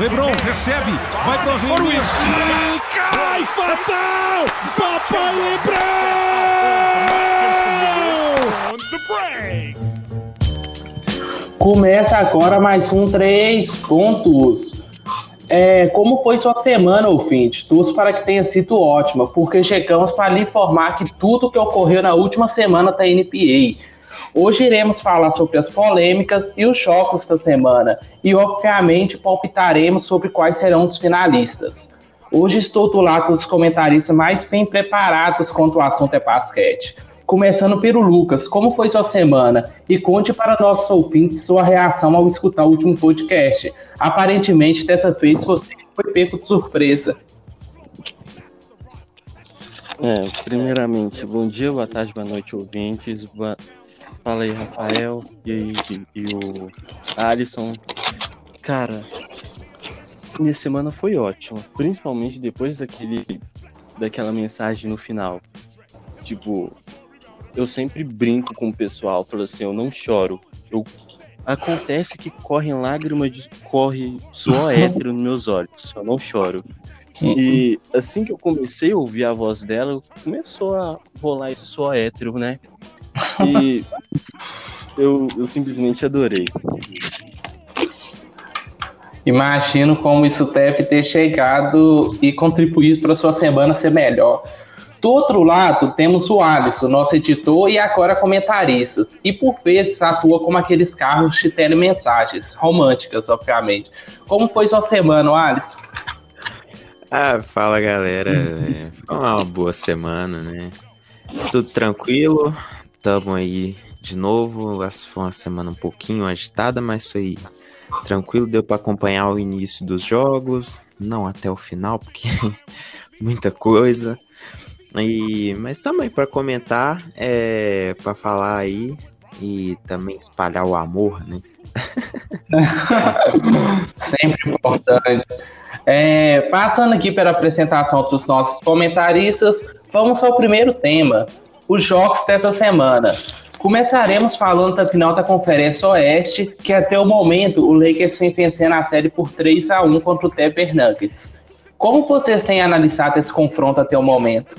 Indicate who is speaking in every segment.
Speaker 1: Lebron recebe, vai pro Arremesso. Cai fatal! Papai
Speaker 2: Lebron! Começa agora mais um Três Pontos. É, como foi sua semana, ouvinte? Torço para que tenha sido ótima, porque chegamos para lhe informar que tudo que ocorreu na última semana da NBA Hoje iremos falar sobre as polêmicas e os choques da semana e, obviamente, palpitaremos sobre quais serão os finalistas. Hoje estou do lado dos comentaristas mais bem preparados quanto ao assunto é basquete. Começando pelo Lucas, como foi sua semana? E conte para nossos ouvintes sua reação ao escutar o último podcast. Aparentemente, dessa vez você foi pego de surpresa.
Speaker 3: É, primeiramente, bom dia, boa tarde, boa noite, ouvintes. Boa, Fala aí, Rafael e, e, e o Alisson. Cara, minha semana foi ótima, principalmente depois daquele, daquela mensagem no final. Tipo, eu sempre brinco com o pessoal, falo assim, eu não choro. Eu, acontece que correm lágrimas, de, corre suor hétero nos meus olhos, eu não choro. E assim que eu comecei a ouvir a voz dela, começou a rolar esse suor hétero, né? E eu, eu simplesmente adorei.
Speaker 2: Imagino como isso deve ter chegado e contribuído para sua semana ser melhor. Do outro lado, temos o Alisson, nosso editor e agora comentaristas, e por vezes atua como aqueles carros de telemensagens, românticas, obviamente. Como foi sua semana, Alisson?
Speaker 4: Ah, fala galera. Foi uma boa semana, né? Tudo tranquilo, Tamo aí de novo. Foi uma semana um pouquinho agitada, mas foi tranquilo. Deu para acompanhar o início dos jogos, não até o final, porque muita coisa. E, mas também para comentar, é, para falar aí e também espalhar o amor, né?
Speaker 2: Sempre importante. É, passando aqui pela apresentação dos nossos comentaristas, vamos ao primeiro tema, os jogos dessa semana. Começaremos falando da final da Conferência Oeste, que até o momento o Lakers vem vencendo a série por 3 a 1 contra o Denver Nuggets. Como vocês têm analisado esse confronto até o momento?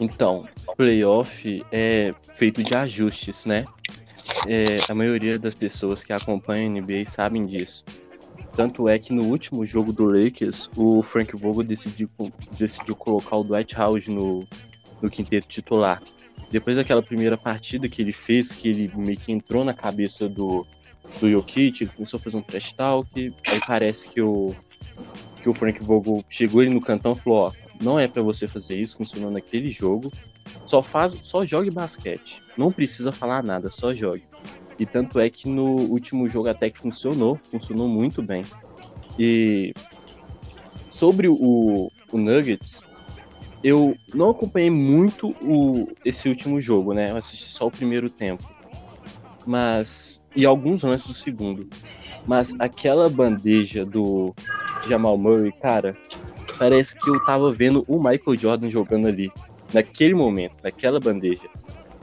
Speaker 3: Então, playoff é feito de ajustes, né? É, a maioria das pessoas que acompanham a NBA sabem disso. Tanto é que no último jogo do Lakers, o Frank Vogel decidiu, decidiu colocar o Dwight Howard no, no quinteto titular. Depois daquela primeira partida que ele fez, que ele meio que entrou na cabeça do, do Jokic, ele começou a fazer um trash talk, aí parece que o, que o Frank Vogel chegou ele no cantão e falou, ó, não é para você fazer isso, funcionou naquele jogo, só faz, só jogue basquete, não precisa falar nada, só jogue. E tanto é que no último jogo até que funcionou, funcionou muito bem. E sobre o, o Nuggets, eu não acompanhei muito o, esse último jogo, né? Eu assisti só o primeiro tempo. Mas. E alguns lances do segundo. Mas aquela bandeja do Jamal Murray, cara, parece que eu tava vendo o Michael Jordan jogando ali. Naquele momento, naquela bandeja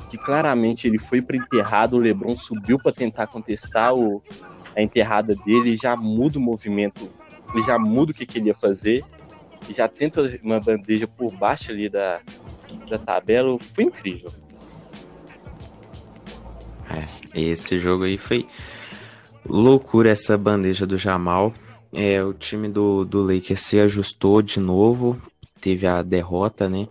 Speaker 3: que claramente ele foi para enterrado, o LeBron subiu para tentar contestar o, a enterrada dele, já muda o movimento, ele já muda o que, que ele ia fazer, já tenta uma bandeja por baixo ali da, da tabela, foi incrível.
Speaker 4: É, esse jogo aí foi loucura essa bandeja do Jamal. É, o time do, do Lakers se ajustou de novo, teve a derrota, né?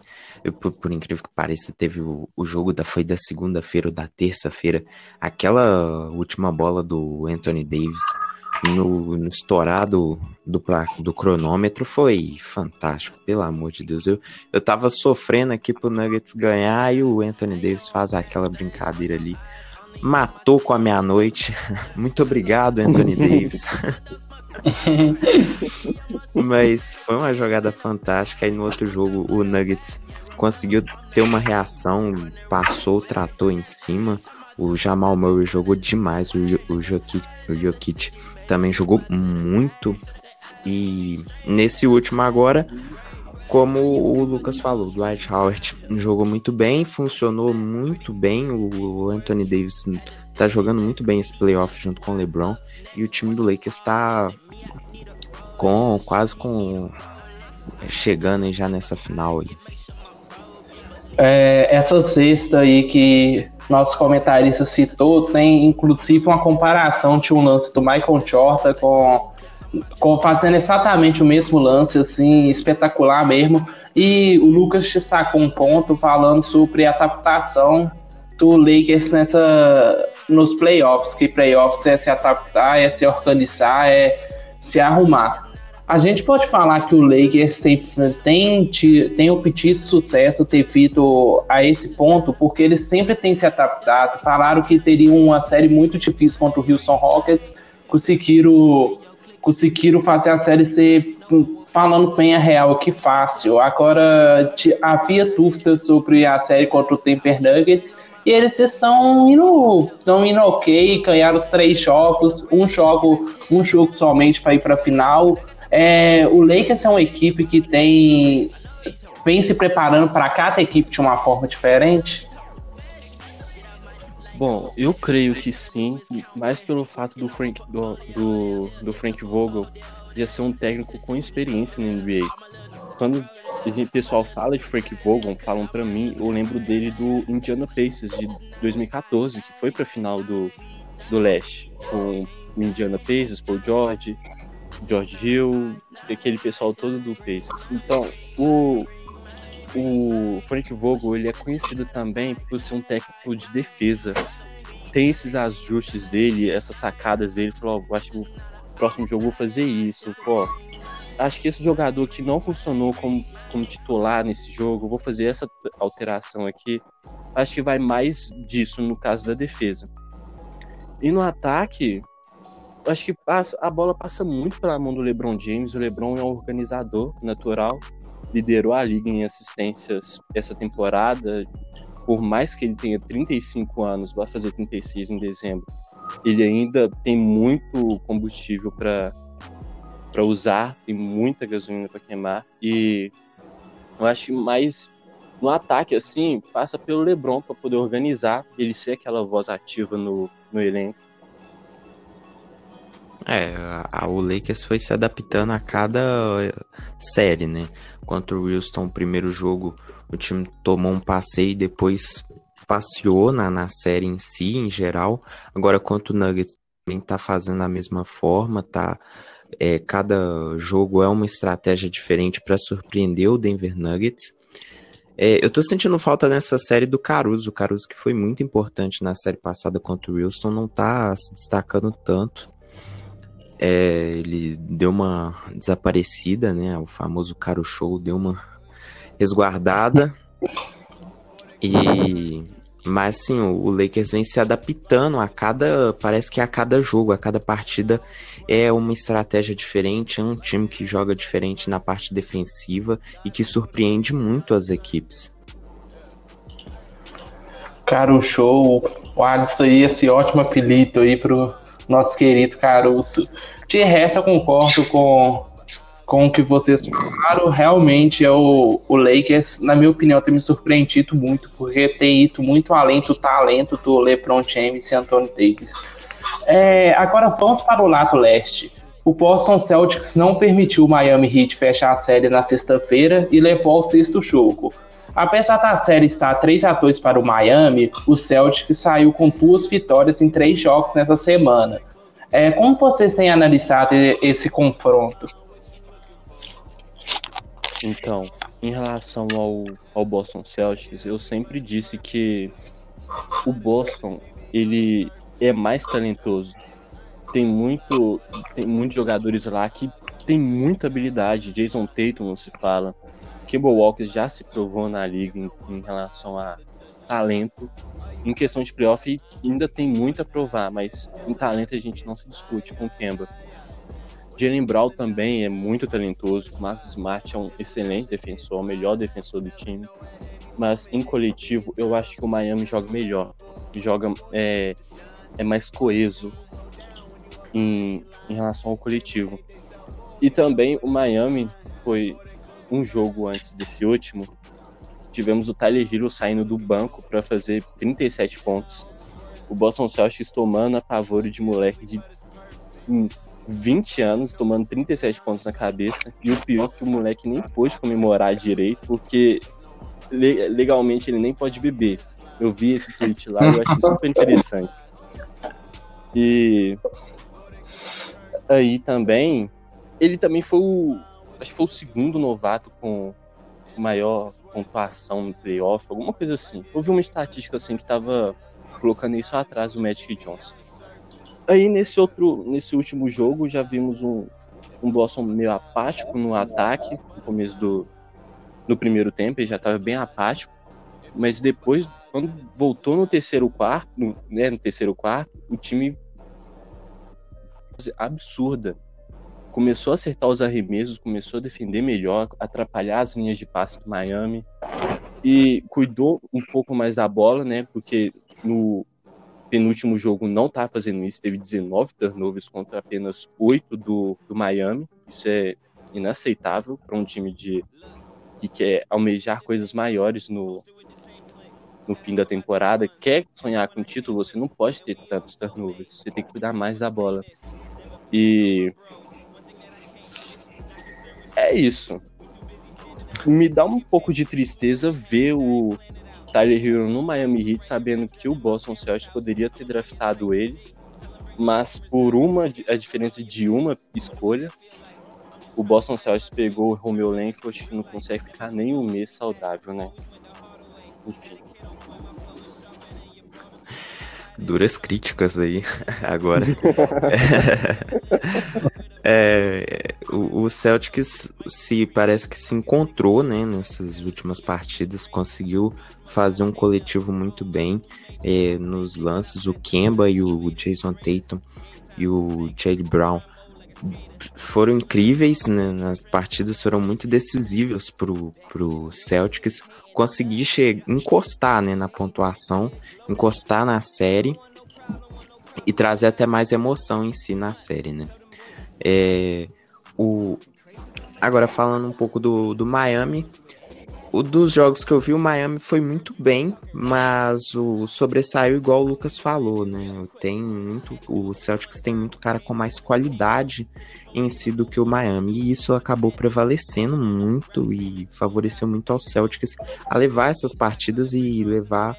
Speaker 4: por, por, incrível que pareça, teve o, o jogo da foi da segunda-feira ou da terça-feira. Aquela última bola do Anthony Davis no, no estourado do, do cronômetro foi fantástico, pelo amor de Deus. Eu, eu tava sofrendo aqui pro Nuggets ganhar e o Anthony Davis faz aquela brincadeira ali. Matou com a meia-noite. Muito obrigado, Anthony Davis. Mas foi uma jogada fantástica. Aí no outro jogo, o Nuggets conseguiu ter uma reação, passou, tratou em cima. O Jamal Murray jogou demais, o, o, Jokic, o Jokic também jogou muito. E nesse último agora, como o Lucas falou, o Dwight Howard jogou muito bem, funcionou muito bem. O Anthony Davis tá jogando muito bem esse playoff junto com o LeBron e o time do Lakers tá com quase com chegando já nessa final aí.
Speaker 2: É, essa sexta aí que nosso comentarista citou tem inclusive uma comparação de um lance do Michael Jordan com, com fazendo exatamente o mesmo lance, assim, espetacular mesmo. E o Lucas destacou um ponto falando sobre a adaptação do Lakers nessa, nos playoffs, que playoffs é se adaptar, é se organizar, é se arrumar. A gente pode falar que o Lakers tem, tem, tem obtido sucesso devido a esse ponto, porque eles sempre têm se adaptado. Falaram que teriam uma série muito difícil contra o Houston Rockets, conseguiram, conseguiram fazer a série ser, falando bem a real, que fácil. Agora, havia dúvidas sobre a série contra o Denver Nuggets, e eles estão indo, estão indo ok, ganharam os três jogos, um jogo, um jogo somente para ir para a final. É, o Lakers é uma equipe que tem vem se preparando para cada equipe de uma forma diferente?
Speaker 3: Bom, eu creio que sim, mais pelo fato do Frank, do, do, do Frank Vogel já ser um técnico com experiência na NBA. Quando o pessoal fala de Frank Vogel, falam para mim, eu lembro dele do Indiana Pacers de 2014, que foi para a final do, do Leste, com Indiana Pacers, Paul George, George Hill, aquele pessoal todo do Pacers. Então, o, o Frank Vogel ele é conhecido também por ser um técnico de defesa. Tem esses ajustes dele, essas sacadas dele. Falou: oh, acho que o próximo jogo vou fazer isso. Pô, acho que esse jogador que não funcionou como, como titular nesse jogo, vou fazer essa alteração aqui. Acho que vai mais disso no caso da defesa. E no ataque, acho que passa, a bola passa muito pela mão do LeBron James. O LeBron é um organizador natural, liderou a liga em assistências essa temporada. Por mais que ele tenha 35 anos, vai fazer 36 em dezembro, ele ainda tem muito combustível para para usar, tem muita gasolina para queimar e eu acho que mais no ataque assim passa pelo LeBron para poder organizar, ele ser aquela voz ativa no, no elenco
Speaker 4: é, a, o Lakers foi se adaptando a cada série, né? Contra o Houston, primeiro jogo, o time tomou um passeio e depois passeou na, na série em si, em geral. Agora, contra o Nuggets, também tá fazendo a mesma forma, tá? É, cada jogo é uma estratégia diferente para surpreender o Denver Nuggets. É, eu tô sentindo falta nessa série do Caruso. O Caruso, que foi muito importante na série passada contra o Wilson, não tá se destacando tanto. É, ele deu uma desaparecida, né? O famoso Caro Show deu uma resguardada. E mas sim, o Lakers vem se adaptando a cada, parece que a cada jogo, a cada partida é uma estratégia diferente, é um time que joga diferente na parte defensiva e que surpreende muito as equipes.
Speaker 2: Cara, o show, o Alisson aí, esse ótimo apelido aí pro nosso querido Caruso. De resto, eu concordo com, com o que vocês falaram. Realmente, é o, o Lakers, na minha opinião, tem me surpreendido muito, porque tem ido muito além do talento do LeBron James e Anthony Davis. É, agora vamos para o lado leste. O Boston Celtics não permitiu o Miami Heat fechar a série na sexta-feira e levou ao sexto jogo. Apesar da série estar 3 a 2 para o Miami, o Celtics saiu com duas vitórias em três jogos nessa semana. É, como vocês têm analisado esse confronto?
Speaker 3: Então, em relação ao, ao Boston Celtics, eu sempre disse que o Boston ele é mais talentoso. Tem muito, tem muitos jogadores lá que tem muita habilidade. Jason Tatum não se fala. Kimball Walker já se provou na liga em, em relação a talento. Em questão de playoff, ainda tem muito a provar, mas em talento a gente não se discute com o Kemba. Jalen Brown também é muito talentoso. Marcus Smart é um excelente defensor, o melhor defensor do time. Mas em coletivo, eu acho que o Miami joga melhor. Joga é, é mais coeso em, em relação ao coletivo. E também o Miami foi um jogo antes desse último, tivemos o Tyler Hero saindo do banco para fazer 37 pontos. o Boston Celtics tomando a pavor de moleque de 20 anos, tomando 37 pontos na cabeça. E o pior é que o moleque nem pôde comemorar direito, porque legalmente ele nem pode beber. Eu vi esse tweet lá e eu achei super interessante. E aí também, ele também foi o, acho que foi o segundo novato com maior pontuação no playoff, alguma coisa assim. Houve uma estatística assim que tava colocando isso atrás do Magic Johnson. Aí nesse outro, nesse último jogo já vimos um, um Boston meio apático no ataque, no começo do no primeiro tempo, ele já estava bem apático, mas depois quando voltou no terceiro quarto, no, né, no terceiro quarto, o time absurda. Começou a acertar os arremessos, começou a defender melhor, atrapalhar as linhas de passe do Miami e cuidou um pouco mais da bola, né? Porque no penúltimo jogo não tá fazendo isso, teve 19 turnovers contra apenas 8 do, do Miami. Isso é inaceitável para um time de que quer almejar coisas maiores no, no fim da temporada, quer sonhar com título, você não pode ter tantos turnovers, você tem que cuidar mais da bola. E é isso. Me dá um pouco de tristeza ver o Tyler Hero no Miami Heat, sabendo que o Boston Celtics poderia ter draftado ele, mas por uma a diferença de uma escolha, o Boston Celtics pegou o Romeo Langford que não consegue ficar nem um mês saudável, né? Enfim.
Speaker 4: Duras críticas aí, agora. é, o, Celtics se parece que se encontrou, né, nessas últimas partidas, conseguiu fazer um coletivo muito bem é, nos lances. O Kemba e o Jason Tatum e o Jay Brown foram incríveis né, nas partidas, foram muito decisivos pro, pro Celtics conseguir encostar né, na pontuação, encostar na série e trazer até mais emoção em si na série, né? É, o, agora falando um pouco do, do Miami, o dos jogos que eu vi, o Miami foi muito bem, mas o sobressaiu igual o Lucas falou, né? Tem muito, o Celtics tem muito cara com mais qualidade em si do que o Miami, e isso acabou prevalecendo muito e favoreceu muito ao Celtics a levar essas partidas e levar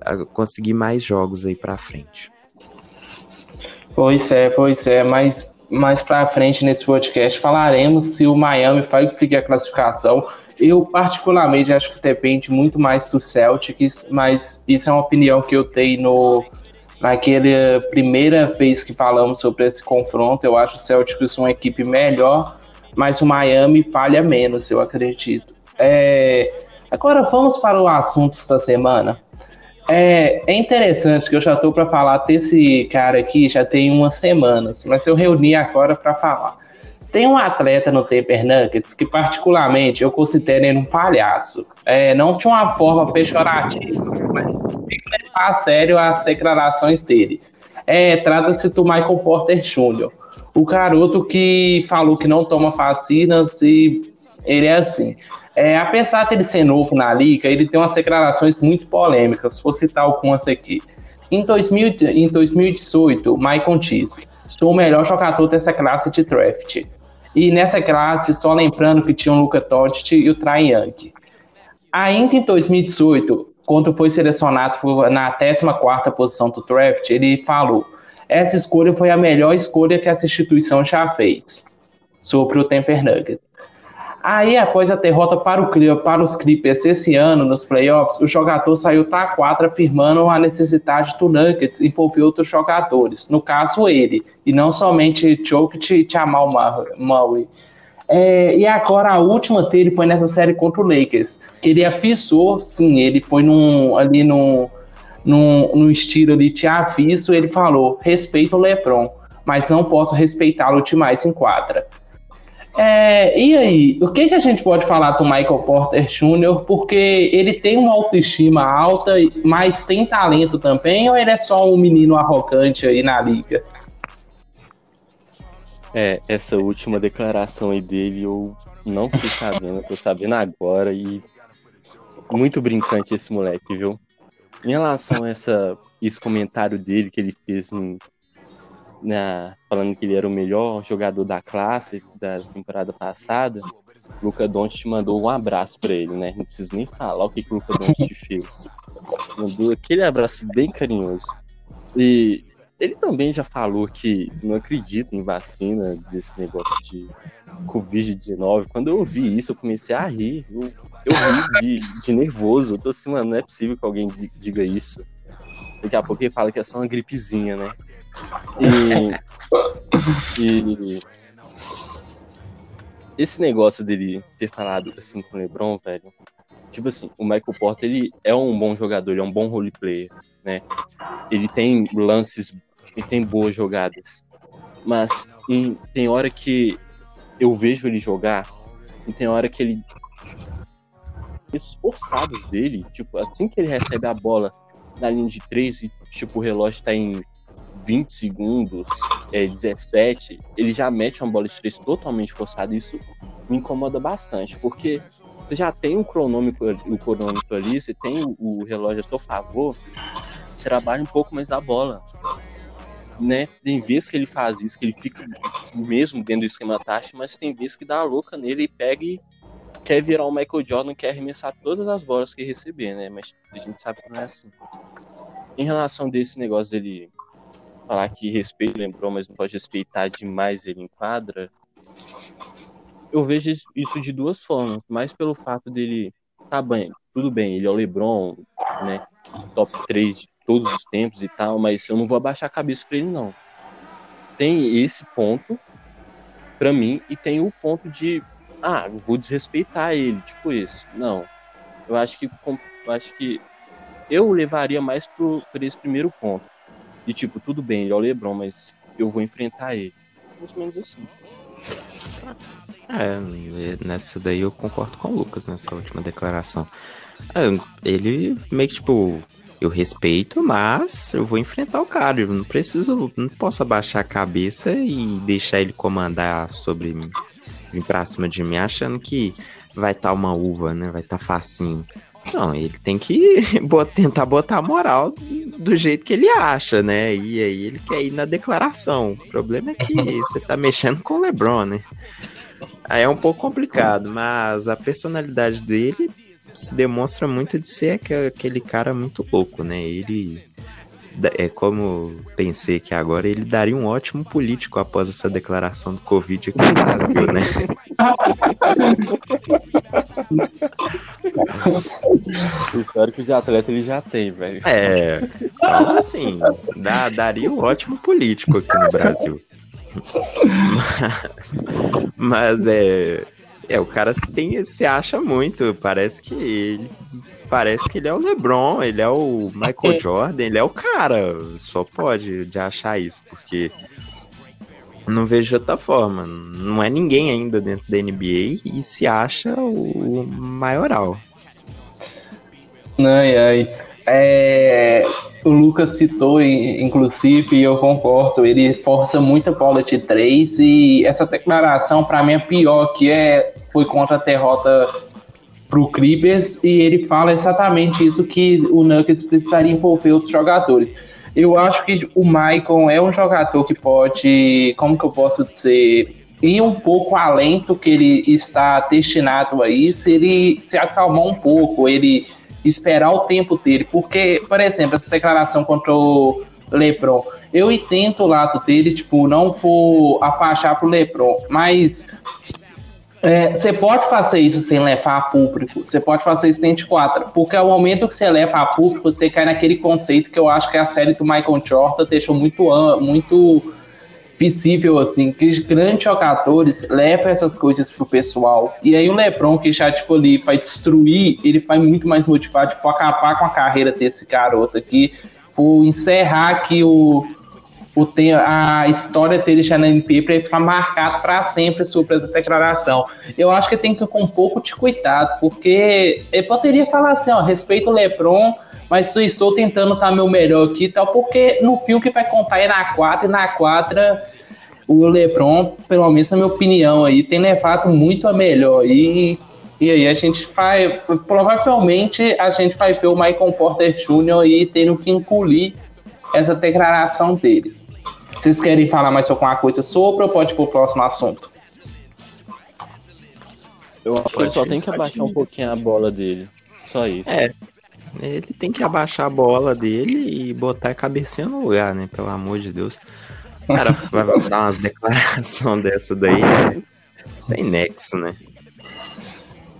Speaker 4: a conseguir mais jogos aí para frente.
Speaker 2: Pois é, pois é, mas mais para frente nesse podcast falaremos se o Miami vai conseguir a classificação eu, particularmente, acho que depende muito mais do Celtics, mas isso é uma opinião que eu tenho no, naquela primeira vez que falamos sobre esse confronto. Eu acho o Celtics uma equipe melhor, mas o Miami falha menos, eu acredito. É, agora vamos para o assunto da semana. É, é interessante que eu já estou para falar desse cara aqui já tem umas semanas, mas eu reuni agora para falar. Tem um atleta no Temper Nuggets que, particularmente, eu considero ele um palhaço. É, não de uma forma pejorativa, mas tem que levar a sério as declarações dele. É, Trata-se do Michael Porter Jr., o garoto que falou que não toma vacinas e ele é assim. É, apesar de ele ser novo na liga, ele tem umas declarações muito polêmicas. Vou citar algumas aqui. Em, 2000, em 2018, Michael disse: Sou o melhor jogador dessa classe de draft. E nessa classe, só lembrando que tinha o Luca Doncic e o Trae Young. Ainda em 2018, quando foi selecionado na 14ª posição do draft, ele falou: "Essa escolha foi a melhor escolha que essa instituição já fez" sobre o Temper Nuggets. Aí, após a derrota para, o, para os Clippers esse ano nos playoffs, o jogador saiu da quadra afirmando a necessidade do Nuggets envolver outros jogadores, no caso ele, e não somente Jokic e Jamal Murray. É, e agora a última dele foi nessa série contra o Lakers, que ele afissou, sim, ele foi num, ali num, num, num estilo ali te aviso, ele falou, respeito o LeBron, mas não posso respeitá-lo demais em quadra. É, e aí, o que, que a gente pode falar do Michael Porter Jr., porque ele tem uma autoestima alta, mas tem talento também, ou ele é só um menino arrogante aí na liga?
Speaker 3: É, essa última declaração aí dele eu não fiquei sabendo, tô sabendo agora e muito brincante esse moleque, viu? Em relação a essa esse comentário dele que ele fez em, na, falando que ele era o melhor jogador da classe da temporada passada, Luca Doncic mandou um abraço para ele, né? Não preciso nem falar o que, que o Luca Doncic fez. Mandou aquele abraço bem carinhoso. E ele também já falou que não acredita em vacina desse negócio de Covid-19. Quando eu ouvi isso, eu comecei a rir. Eu, eu ri de, de nervoso. Eu tô assim, mano, não é possível que alguém diga isso. Daqui a pouco ele fala que é só uma gripezinha, né? E, e esse negócio dele ter falado assim com o LeBron, velho. Tipo assim, o Michael Porter, ele é um bom jogador, ele é um bom role player, né? Ele tem lances, ele tem boas jogadas. Mas em, tem hora que eu vejo ele jogar e tem hora que ele esses forçados dele, tipo, assim que ele recebe a bola na linha de três e tipo o relógio tá em 20 segundos, é, 17, ele já mete uma bola de três totalmente forçada. Isso me incomoda bastante, porque você já tem o cronômetro, o cronômetro ali, você tem o, relógio a seu favor, trabalha um pouco mais da bola. Né? Tem vezes que ele faz isso, que ele fica mesmo dentro do esquema tático, mas tem vezes que dá a louca nele e pega e quer virar o Michael Jordan, quer arremessar todas as bolas que receber, né? Mas a gente sabe que não é assim. Em relação desse negócio dele falar que respeito lembrou, mas não pode respeitar demais ele em quadra, eu vejo isso de duas formas. Mais pelo fato dele, tá bem, tudo bem, ele é o LeBron, né? Top 3 de todos os tempos e tal, mas eu não vou abaixar a cabeça pra ele, não. Tem esse ponto, para mim, e tem o ponto de, ah, vou desrespeitar ele, tipo isso. Não. Eu acho que, eu acho que eu levaria mais pro, por esse primeiro ponto. E tipo, tudo bem, ele é o Lebron, mas eu vou enfrentar ele. Mais ou menos assim.
Speaker 4: É, nessa daí eu concordo com o Lucas, nessa última declaração. É, ele meio que tipo, eu respeito, mas eu vou enfrentar o cara. Eu não preciso, não posso abaixar a cabeça e deixar ele comandar sobre mim, vir pra cima de mim, achando que vai estar tá uma uva, né? Vai estar tá facinho. Não, ele tem que tentar botar a moral do jeito que ele acha, né? E aí ele quer ir na declaração. O problema é que você tá mexendo com o LeBron, né? Aí é um pouco complicado, mas a personalidade dele se demonstra muito de ser aquele cara muito louco, né? Ele é como pensei que agora ele daria um ótimo político após essa declaração do Covid aqui no Brasil, né?
Speaker 3: o histórico de atleta ele já tem, velho.
Speaker 4: É, então assim, dá, daria um ótimo político aqui no Brasil. Mas, mas é, é, o cara tem, se acha muito, parece que ele parece que ele é o LeBron, ele é o Michael. Jordan, ele é o cara. Só pode de achar isso, porque não vejo de outra forma. Não é ninguém ainda dentro da NBA e se acha o maioral.
Speaker 2: Ai, ai. É, o Lucas citou, inclusive, e eu concordo, ele força muita bola de três e essa declaração, para mim, é pior, que é, foi contra a derrota pro Clippers e ele fala exatamente isso que o Nuggets precisaria envolver outros jogadores. Eu acho que o Maicon é um jogador que pode, como que eu posso dizer, ir um pouco além do que ele está destinado aí, se ele se acalmar um pouco, ele esperar o tempo dele, porque, por exemplo, essa declaração contra o LeBron, eu entendo o lado dele, tipo, não vou abaixar pro LeBron, mas é, você pode fazer isso sem levar a público, você pode fazer isso dentro de quatro, porque ao momento que você leva a público, você cai naquele conceito que eu acho que a série do Michael Jordan deixou muito, muito visível, assim, que grandes jogadores levam essas coisas pro pessoal. E aí o Lebron, que já, tipo, ali vai destruir, ele vai muito mais motivado, tipo, acabar com a carreira desse garoto aqui, por encerrar aqui o, o a história dele já na NP para ficar marcado para sempre sobre essa declaração. Eu acho que tem que ir com um pouco de cuidado, porque ele poderia falar assim, ó, respeito o LeBron, mas estou tentando estar meu melhor aqui e tal, porque no filme que vai contar é na quadra, e na quadra o LeBron, pelo menos na minha opinião aí, tem levado muito a melhor e e aí a gente vai, provavelmente a gente vai ver o Michael Porter Jr. aí tendo que engolir essa declaração dele. Vocês querem falar mais sobre alguma coisa sobre ou pode ir pro próximo assunto?
Speaker 3: Eu acho que ele só tem que abaixar um pouquinho a bola dele. Só isso.
Speaker 4: É. Ele tem que abaixar a bola dele e botar a cabecinha no lugar, né? Pelo amor de Deus. Cara vai dar umas declarações dessa daí, né? sem nexo, né?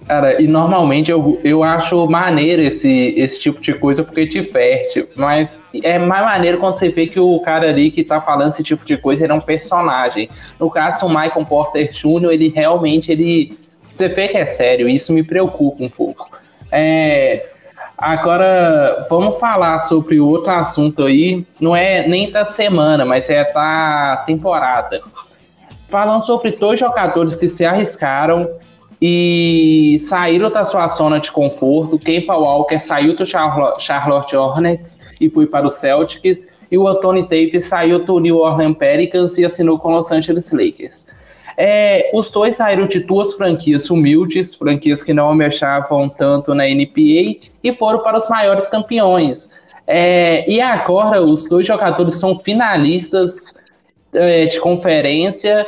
Speaker 2: Cara, e normalmente eu, eu acho maneiro esse, esse tipo de coisa porque te ferte. Mas é mais maneiro quando você vê que o cara ali que tá falando esse tipo de coisa ele é um personagem. No caso, o Michael Porter Jr., ele realmente ele. Você vê que é sério, isso me preocupa um pouco. É, agora, vamos falar sobre outro assunto aí. Não é nem da semana, mas é da temporada. Falando sobre dois jogadores que se arriscaram e saíram da sua zona de conforto. Kemba Walker saiu do Charlotte Hornets e foi para o Celtics. E o Anthony Davis saiu do New Orleans Pelicans e assinou com Los Angeles Lakers. É, os dois saíram de duas franquias humildes, franquias que não almejavam tanto na NBA, e foram para os maiores campeões. É, e agora os dois jogadores são finalistas é, de conferência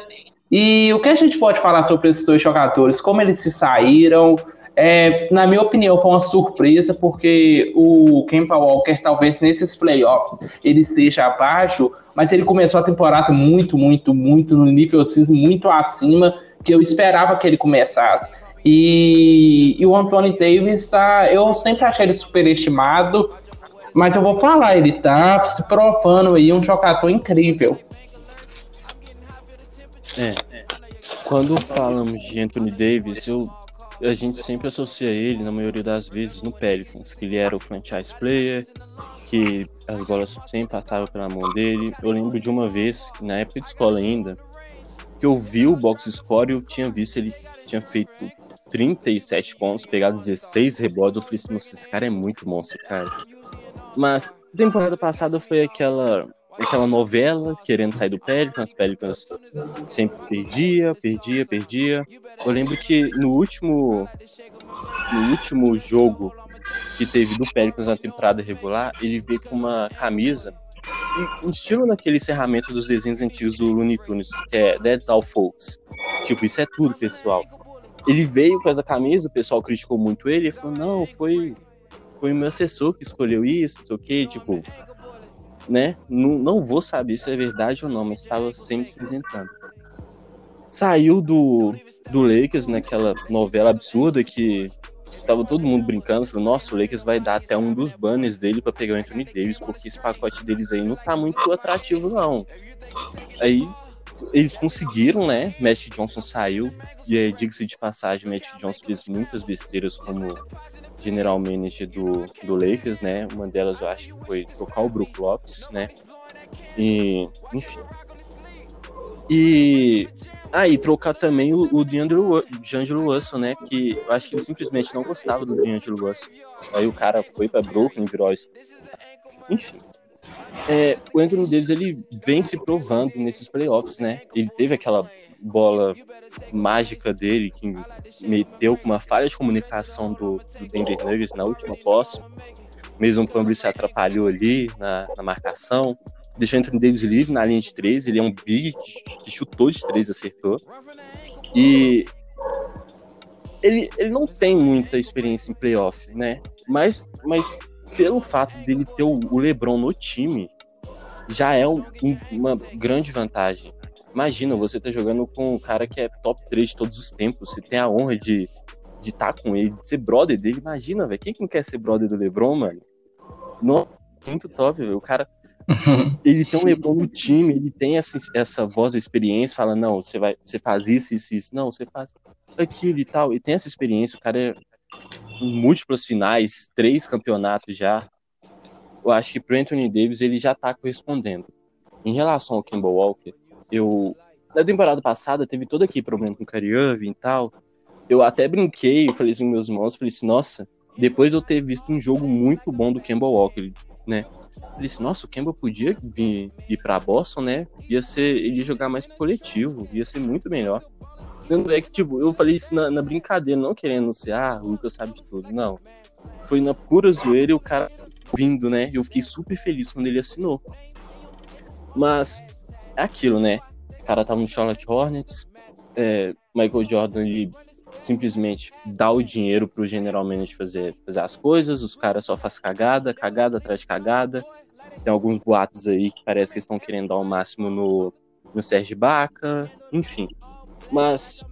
Speaker 2: e o que a gente pode falar sobre esses dois jogadores? Como eles se saíram? É, na minha opinião, foi uma surpresa, porque o Kemba Walker, talvez nesses playoffs, ele esteja abaixo, mas ele começou a temporada muito, muito, muito no nível cismo, muito acima que eu esperava que ele começasse. E, e o Anthony Davis, tá, eu sempre achei ele superestimado, mas eu vou falar, ele tá se provando aí um jogador incrível.
Speaker 3: É. Quando falamos de Anthony Davis, eu, a gente sempre associa ele, na maioria das vezes, no Pelicans, que ele era o franchise player, que as bolas sempre passavam pela mão dele. Eu lembro de uma vez, na época de escola ainda, que eu vi o box score e eu tinha visto ele tinha feito 37 pontos, pegado 16 rebotes. Eu falei assim, esse cara é muito monstro, cara. Mas temporada passada foi aquela aquela novela querendo sair do Pelicans, Pelicans sempre perdia, perdia, perdia. Eu lembro que no último no último jogo que teve do Pelicans na temporada regular, ele veio com uma camisa e um estilo naquele encerramento dos desenhos antigos do Looney Tunes, que é That's All Folks. Tipo, isso é tudo, pessoal. Ele veio com essa camisa, o pessoal criticou muito ele, e falou, não, foi, foi o meu assessor que escolheu isso, o tipo, né? Não, não vou saber se é verdade ou não, mas estava sempre se isentando. Saiu do, do Lakers naquela novela absurda que tava todo mundo brincando, falou, nossa, o Lakers vai dar até um dos banners dele para pegar o Anthony Davis, porque esse pacote deles aí não tá muito atrativo, não. Aí eles conseguiram, né? Matt Johnson saiu, e aí, diga-se de passagem, Matt Johnson fez muitas besteiras como general manager do, do Lakers, né? Uma delas eu acho que foi trocar o Brook Lopes, né? E, enfim. E aí ah, trocar também o, o D'Angelo Russell, né? Que eu acho que ele simplesmente não gostava do D'Angelo Russell. Aí o cara foi para Brooklyn, virou enfim. É, o Anthony Davis ele vem se provando nesses playoffs, né? Ele teve aquela bola mágica dele, que meteu com uma falha de comunicação do, do Denver Nuggets na última posse. Mesmo o Plumlee se atrapalhou ali na, na marcação. Deixou Anthony Davis livre na linha de três. Ele é um big que, que chutou de três, acertou. E ele, ele não tem muita experiência em playoff, né? Mas, mas pelo fato dele ter o, o LeBron no time, já é um, uma grande vantagem. Imagina, você tá jogando com um cara que é top 3 de todos os tempos, você tem a honra de de estar tá com ele, de ser brother dele. Imagina, velho, quem que não quer ser brother do LeBron, mano? Nossa, muito top, velho. O cara ele tem um LeBron no time, ele tem essa, essa voz da experiência, fala, não, você vai, você faz isso, isso, isso, não, você faz aquilo e tal. E tem essa experiência, o cara é em múltiplas finais, três campeonatos já. Eu acho que pro Anthony Davis ele já tá correspondendo. Em relação ao Kimball Walker, eu na temporada passada teve todo aqui problema com o Kyrie e tal. Eu até brinquei, falei assim meus irmãos, falei assim, nossa, depois de eu ter visto um jogo muito bom do Kemba Walker, né? Falei assim, nossa, o Kemba podia vir ir para Boston, né? Ia ser, ele ia jogar mais coletivo, ia ser muito melhor. Tanto é que, tipo, eu falei isso na, na brincadeira, não querendo ser, ah, o Lucas sabe de tudo. Não. Foi na pura zoeira e o cara vindo, né? Eu fiquei super feliz quando ele assinou. Mas aquilo, né? O cara tava no Charlotte Hornets, é, Michael Jordan ele simplesmente dá o dinheiro pro general manager fazer, fazer as coisas, os caras só fazem cagada, cagada atrás de cagada. Tem alguns boatos aí que parece que estão querendo dar o máximo no, no Serge Baca, enfim. Mas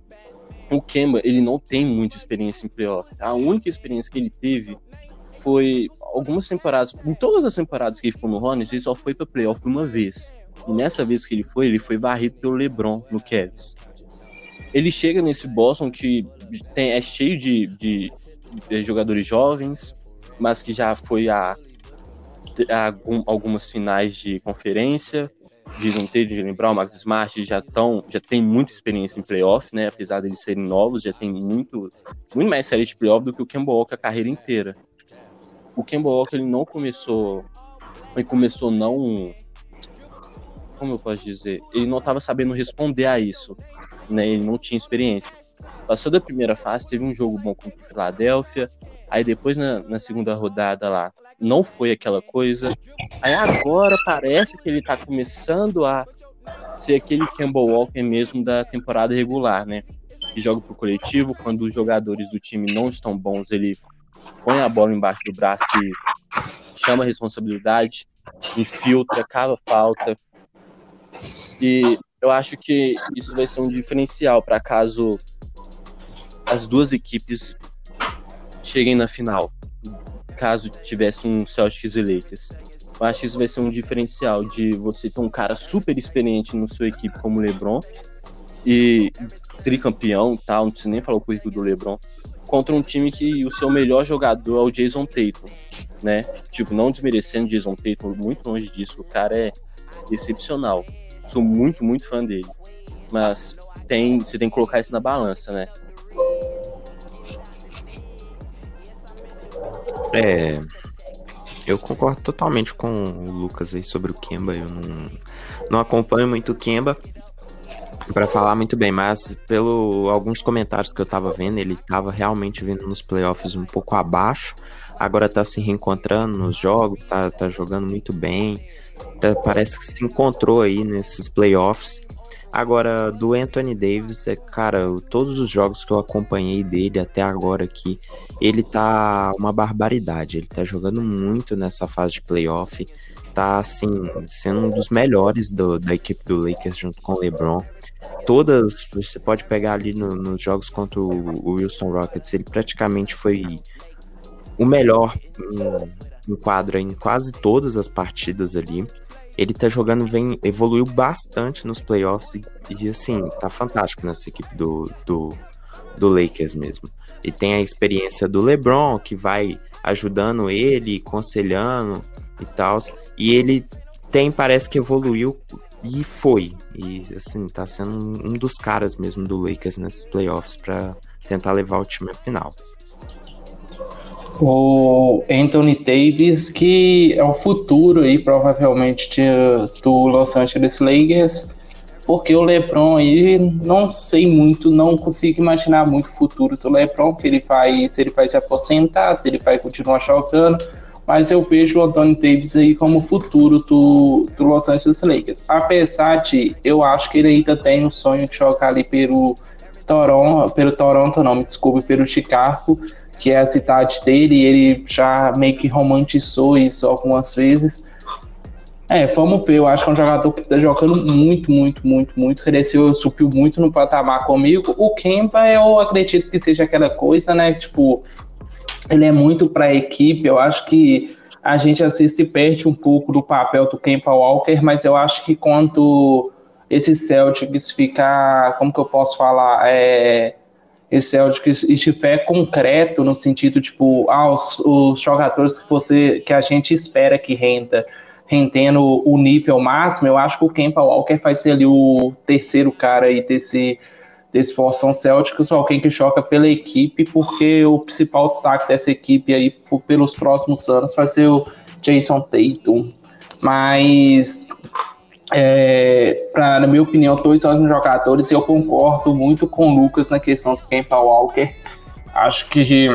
Speaker 3: o Kemba, ele não tem muita experiência em playoff. A única experiência que ele teve foi algumas temporadas, em todas as temporadas que ele ficou no Hornets, ele só foi para playoff uma vez. E nessa vez que ele foi, ele foi varrido pelo LeBron no Cavs. Ele chega nesse Boston que tem, é cheio de, de, de jogadores jovens, mas que já foi a, a, algumas finais de conferência, de não ter de lembrar, o Marcus Smart já tão, já tem muita experiência em playoff, né? Apesar de eles serem novos, já tem muito, muito mais série de playoff do que o Kemba Walker a carreira inteira. O Kemba Walker ele não começou, ele começou não, como eu posso dizer, ele não estava sabendo responder a isso, né? Ele não tinha experiência. Passou da primeira fase, teve um jogo bom contra o Philadelphia, aí depois na, na segunda rodada lá não foi aquela coisa. Aí agora parece que ele tá começando a ser aquele Campbell Walker mesmo da temporada regular, né? Que joga pro coletivo, quando os jogadores do time não estão bons, ele põe a bola embaixo do braço e chama a responsabilidade, infiltra, cava falta. E eu acho que isso vai ser um diferencial para caso as duas equipes cheguem na final caso tivesse um Celtics e Lakers. Eu acho que isso vai ser um diferencial de você ter um cara super experiente na sua equipe como o LeBron e tricampeão, tal, não preciso nem falar o currículo do LeBron, contra um time que o seu melhor jogador é o Jason Tatum, né? Tipo, não desmerecendo Jason Tatum, muito longe disso, o cara é excepcional. Sou muito, muito fã dele. Mas tem, você tem que colocar isso na balança, né?
Speaker 4: É. Eu concordo totalmente com o Lucas aí sobre o Kemba. Eu não, não acompanho muito o Kemba para falar muito bem, mas pelo alguns comentários que eu tava vendo, ele tava realmente vindo nos playoffs um pouco abaixo. Agora tá se reencontrando nos jogos, tá, tá jogando muito bem. Parece que se encontrou aí nesses playoffs. Agora, do Anthony Davis, é, cara, todos os jogos que eu acompanhei dele até agora aqui, ele tá uma barbaridade. Ele tá jogando muito nessa fase de playoff. Tá, assim, sendo um dos melhores do, da equipe do Lakers junto com o LeBron. Todas, você pode pegar ali no, nos jogos contra o, o Wilson Rockets, ele praticamente foi o melhor em quadra em quase todas as partidas ali ele tá jogando, vem, evoluiu bastante nos playoffs e, e assim, tá fantástico nessa equipe do, do, do Lakers mesmo. E tem a experiência do LeBron, que vai ajudando ele, aconselhando e tal. E ele tem, parece que evoluiu e foi. E assim, tá sendo um dos caras mesmo do Lakers nesses playoffs para tentar levar o time à final
Speaker 2: o Anthony Davis, que é o futuro aí, provavelmente, de, do Los Angeles Lakers, porque o LeBron aí, não sei muito, não consigo imaginar muito o futuro do LeBron, que ele vai, se ele vai se aposentar, se ele vai continuar jogando, mas eu vejo o Anthony Davis aí como futuro do, do Los Angeles Lakers. Apesar de, eu acho que ele ainda tem o sonho de jogar ali pelo Toronto, pelo Toronto não, me desculpe, pelo Chicago, que é a cidade dele, e ele já meio que romantizou isso algumas vezes. É, vamos ver, eu acho que é um jogador que tá jogando muito, muito, muito, muito, cresceu, subiu muito no patamar comigo. O Kemba, eu acredito que seja aquela coisa, né, tipo, ele é muito para a equipe, eu acho que a gente às vezes se perde um pouco do papel do Kemba Walker, mas eu acho que quando esse Celtics ficar, como que eu posso falar, é esse Celtics estiver concreto no sentido tipo ah, os, os, jogadores que você que a gente espera que renda rendendo o nível máximo, eu acho que o Kemba Walker vai ser ali o terceiro cara aí desse desse Boston Celtics, alguém que joga pela equipe, porque o principal destaque dessa equipe aí pelos próximos anos vai ser o Jason Tatum. Mas é, pra, na minha opinião, dois ótimos jogadores. Eu concordo muito com o Lucas na questão do Kemba Walker. Acho que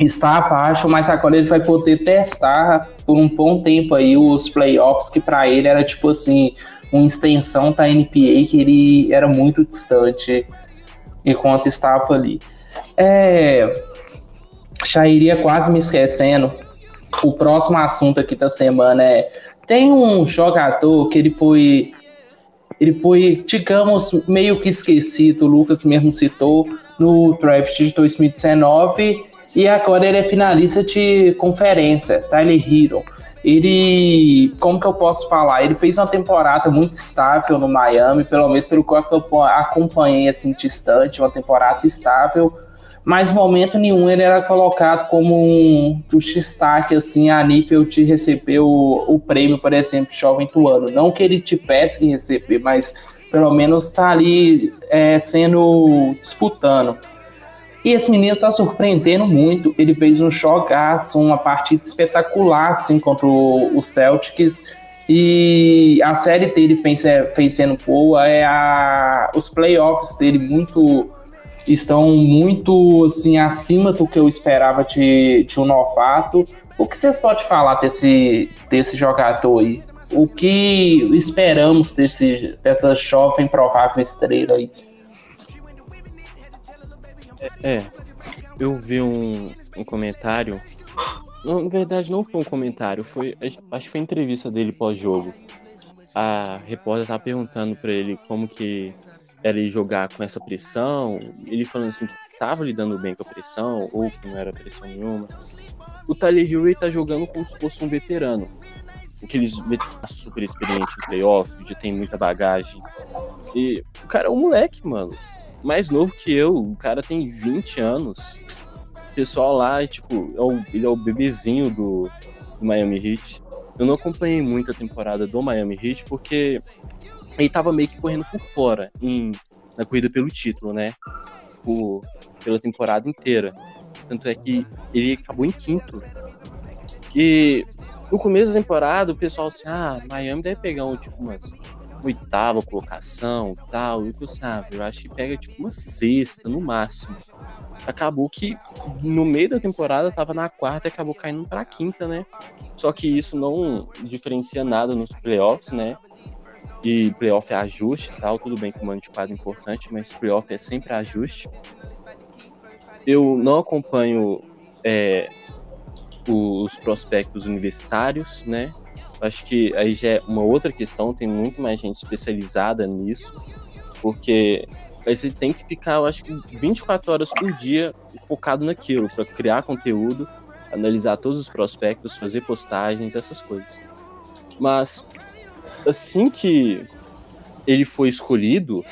Speaker 2: está abaixo, mas agora ele vai poder testar por um bom tempo aí os playoffs, que para ele era tipo assim, uma extensão da NPA que ele era muito distante enquanto estava ali. É, já iria quase me esquecendo. O próximo assunto aqui da semana é tem um jogador que ele foi ele foi, digamos, meio que esquecido, o Lucas mesmo citou, no draft de 2019 e agora ele é finalista de conferência, Tyler Hero. Ele, como que eu posso falar? Ele fez uma temporada muito estável no Miami, pelo menos pelo que eu acompanhei assim distante, uma temporada estável, mas momento nenhum ele era colocado como um, um destaque assim a nível de receber o, o prêmio, por exemplo, jovem do ano. Não que ele tivesse que receber, mas pelo menos está ali é, sendo disputando. E esse menino está surpreendendo muito. Ele fez um jogaço, uma partida espetacular assim, contra o, o Celtics. E a série dele fez, fez sendo boa, é a, os playoffs dele muito estão muito assim acima do que eu esperava de, de um novato. O que vocês podem falar desse, desse jogador aí? O que esperamos desse, dessa jovem provável estrela aí?
Speaker 3: É, eu vi um, um comentário. Na verdade, não foi um comentário, foi acho que foi entrevista dele pós-jogo. A repórter tava perguntando para ele como que era ele jogar com essa pressão, ele falando assim que tava lidando bem com a pressão, ou que não era pressão nenhuma. O Tyler Hero tá jogando como se fosse um veterano. Aqueles super experiente em playoff, já tem muita bagagem. E o cara é um moleque, mano. Mais novo que eu, o cara tem 20 anos. O pessoal lá, tipo, é o, ele é o bebezinho do, do Miami Heat. Eu não acompanhei muito a temporada do Miami Heat porque ele tava meio que correndo por fora em, na corrida pelo título, né? Por, pela temporada inteira. Tanto é que ele acabou em quinto. E no começo da temporada, o pessoal assim, ah, Miami deve pegar um, tipo, uma oitava colocação tal. E eu assim, ah, eu acho que pega tipo uma sexta no máximo. Acabou que no meio da temporada tava na quarta e acabou caindo pra quinta, né? Só que isso não diferencia nada nos playoffs, né? E playoff é ajuste tal, tudo bem que o mano de quadro é importante, mas playoff é sempre ajuste. Eu não acompanho é, os prospectos universitários, né? Acho que aí já é uma outra questão, tem muito mais gente especializada nisso, porque você tem que ficar, eu acho que 24 horas por dia focado naquilo, para criar conteúdo, analisar todos os prospectos, fazer postagens, essas coisas. Mas assim que ele foi escolhido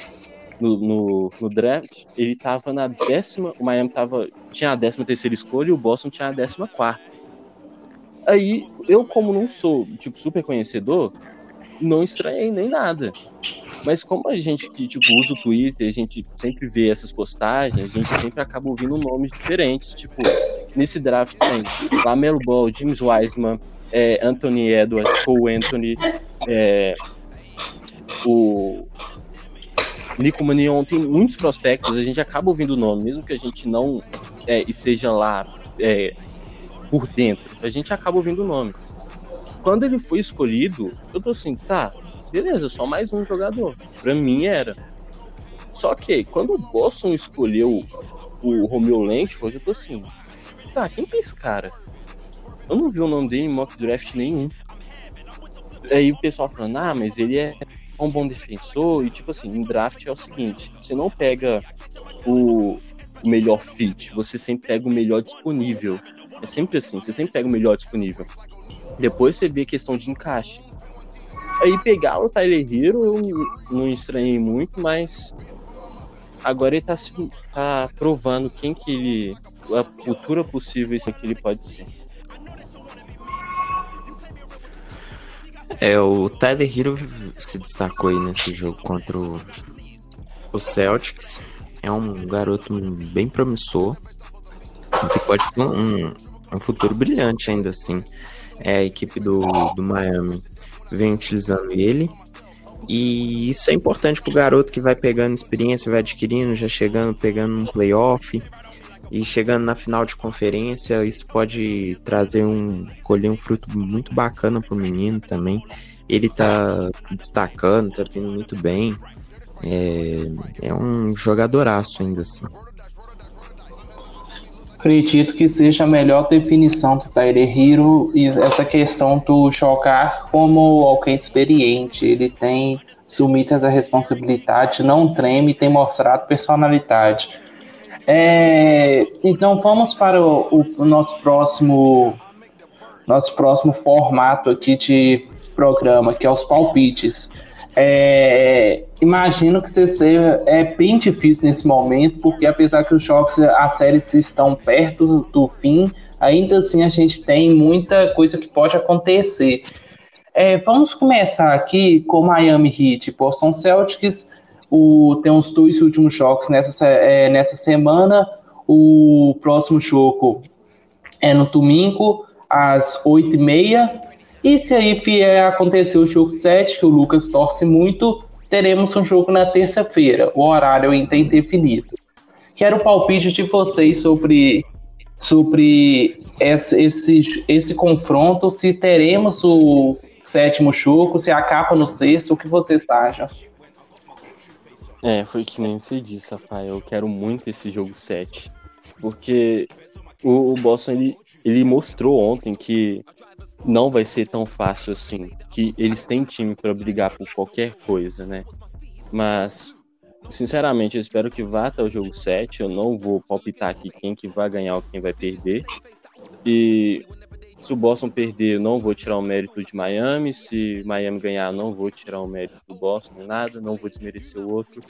Speaker 3: no, no, no, draft, ele tava na décima. O Miami tava, tinha a décima terceira escolha e o Boston tinha a décima quarta. Aí, eu, como não sou, tipo, super conhecedor, não estranhei nem nada. Mas como a gente que tipo, usa o Twitter, a gente sempre vê essas postagens, a gente sempre acaba ouvindo nomes diferentes. Tipo, nesse draft tem Lamelo Ball, James Wiseman, é, Anthony Edwards, Cole Anthony, é, o Nico Manion, tem muitos prospectos, a gente acaba ouvindo o nome, mesmo que a gente não é, esteja lá é, por dentro, a gente acaba ouvindo o nome. Quando ele foi escolhido, eu tô assim, tá, beleza, só mais um jogador. Pra mim era. Só que quando o Boston escolheu o Romeo Langford, eu tô assim, tá, quem que é esse cara? Eu não vi o nome dele em mock draft nenhum. Aí o pessoal falando, ah, mas ele é um bom defensor. E tipo assim, em draft é o seguinte: você não pega o, melhor fit, você sempre pega o melhor disponível. É sempre assim, você sempre pega o melhor disponível. Depois você vê a questão de encaixe. Aí pegar o Tyler Hero, eu não estranhei muito, mas agora ele tá, tá provando quem que ele. a cultura possível que ele pode ser.
Speaker 4: É, o Tyler Hero se destacou aí nesse jogo contra o, o Celtics. É um garoto bem promissor que pode ter um, um futuro brilhante ainda assim. É, a equipe do, do Miami vem utilizando ele. E isso é importante pro garoto que vai pegando experiência, vai adquirindo, já chegando, pegando um playoff. E chegando na final de conferência, isso pode trazer um colher um fruto muito bacana pro menino também. Ele tá destacando, tá vindo muito bem. É, é um jogadoraço ainda assim.
Speaker 2: Acredito que seja a melhor definição do Tyler e essa questão do jogar como alguém experiente. Ele tem assumido essa responsabilidade, não treme, tem mostrado personalidade. É, então vamos para o, o, nosso próximo nosso próximo formato aqui de programa, que é os palpites. É, imagino que vocês estejam, é bem difícil nesse momento, porque apesar que os jogos, as séries estão perto do, do fim, ainda assim a gente tem muita coisa que pode acontecer. É, vamos começar aqui com Miami Heat, Boston Celtics. O, tem os dois últimos jogos nessa, é, nessa semana. O próximo jogo é no domingo, às 8h30. E se aí vier acontecer o jogo 7, que o Lucas torce muito, teremos um jogo na terça-feira. O horário ainda indefinido. Quero o palpite de vocês sobre, sobre esse, esse, esse confronto, se teremos o sétimo jogo, se acaba no sexto, o que vocês acham?
Speaker 3: É, foi que nem você disse, Rafael. Eu quero muito esse jogo 7. Porque o, o Boston ele, ele mostrou ontem que não vai ser tão fácil assim. Que eles têm time para brigar por qualquer coisa, né? Mas, sinceramente, eu espero que vá até o jogo 7. Eu não vou palpitar aqui quem que vai ganhar ou quem vai perder. E se o Boston perder, eu não vou tirar o mérito de Miami. Se Miami ganhar, não vou tirar o mérito do Boston, nada. Não vou desmerecer o outro.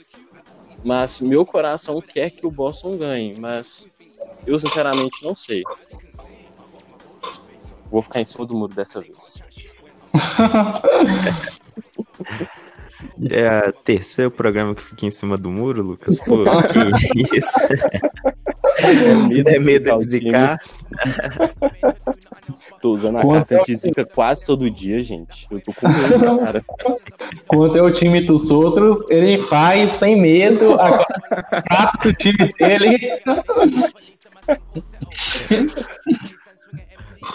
Speaker 3: Mas meu coração quer que o Boston ganhe. Mas eu, sinceramente, não sei. Vou ficar em cima do muro dessa vez.
Speaker 4: É o terceiro programa que fica em cima do muro, Lucas? Pô, que isso? É medo, é medo de zicar?
Speaker 3: Tô usando a Quanto carta de zica quase todo dia, gente. Eu tô com medo, cara.
Speaker 2: Quanto é o time dos outros, ele faz sem medo a carta do time dele.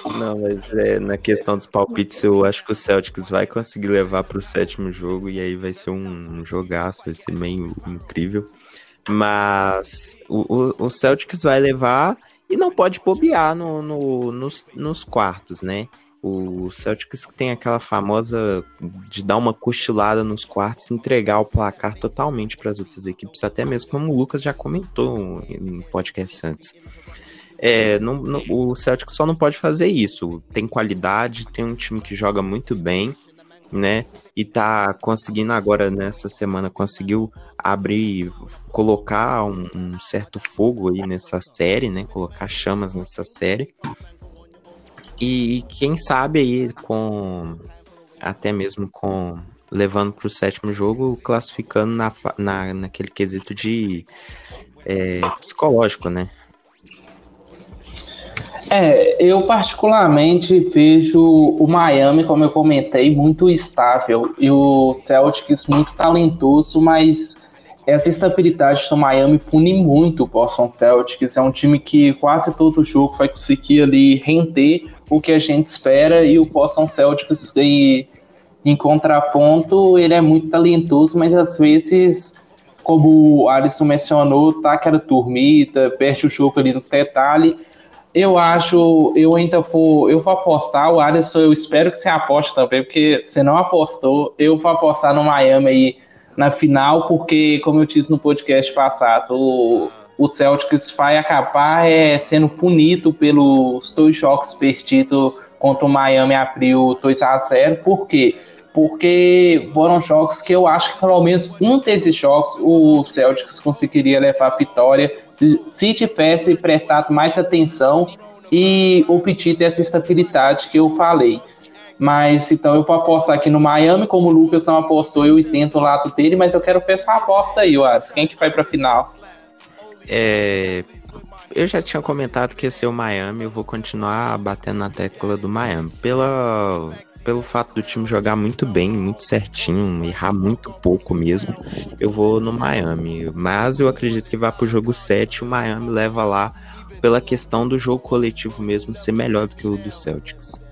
Speaker 4: Não, mas é, na questão dos palpites, eu acho que o Celtics vai conseguir levar para o sétimo jogo e aí vai ser um, um jogaço, vai ser meio incrível. Mas o, o, o, Celtics vai levar e não pode bobear no, no, nos, nos quartos, né? O Celtics tem aquela famosa de dar uma cochilada nos quartos, entregar o placar totalmente para as outras equipes, até mesmo como o Lucas já comentou em podcast antes. É, não, não, o Celtic só não pode fazer isso. Tem qualidade, tem um time que joga muito bem, né? E tá conseguindo agora nessa semana conseguiu abrir, colocar um, um certo fogo aí nessa série, né? Colocar chamas nessa série. E quem sabe aí com até mesmo com levando para o sétimo jogo, classificando na, na, naquele quesito de é, psicológico, né?
Speaker 2: É, eu particularmente vejo o Miami, como eu comentei, muito estável e o Celtics muito talentoso, mas essa estabilidade do Miami pune muito o Boston Celtics. É um time que quase todo jogo vai conseguir ali render o que a gente espera e o Boston Celtics e, em contraponto ele é muito talentoso, mas às vezes como o Alisson mencionou, tá aquela turmita, perde o jogo ali no detalhe eu acho, eu ainda vou, eu vou apostar, o Alisson, eu espero que você aposte também, porque você não apostou, eu vou apostar no Miami aí na final, porque, como eu disse no podcast passado, o, o Celtics vai acabar é, sendo punido pelos dois jogos perdidos contra o Miami abriu 2 a 0 por quê? Porque foram jogos que eu acho que pelo menos um desses jogos o Celtics conseguiria levar a vitória se tivesse prestado mais atenção e obtido essa estabilidade que eu falei. Mas então eu vou apostar aqui no Miami, como o Lucas não apostou, eu tento o lado dele, mas eu quero ver essa aposta aí, Wads. Quem que vai pra final?
Speaker 4: É, eu já tinha comentado que ia ser o Miami, eu vou continuar batendo na tecla do Miami. Pela, pelo fato do time jogar muito bem, muito certinho, errar muito pouco mesmo, eu vou no Miami. Mas eu acredito que vai pro jogo 7 o Miami leva lá pela questão do jogo coletivo mesmo ser melhor do que o do Celtics.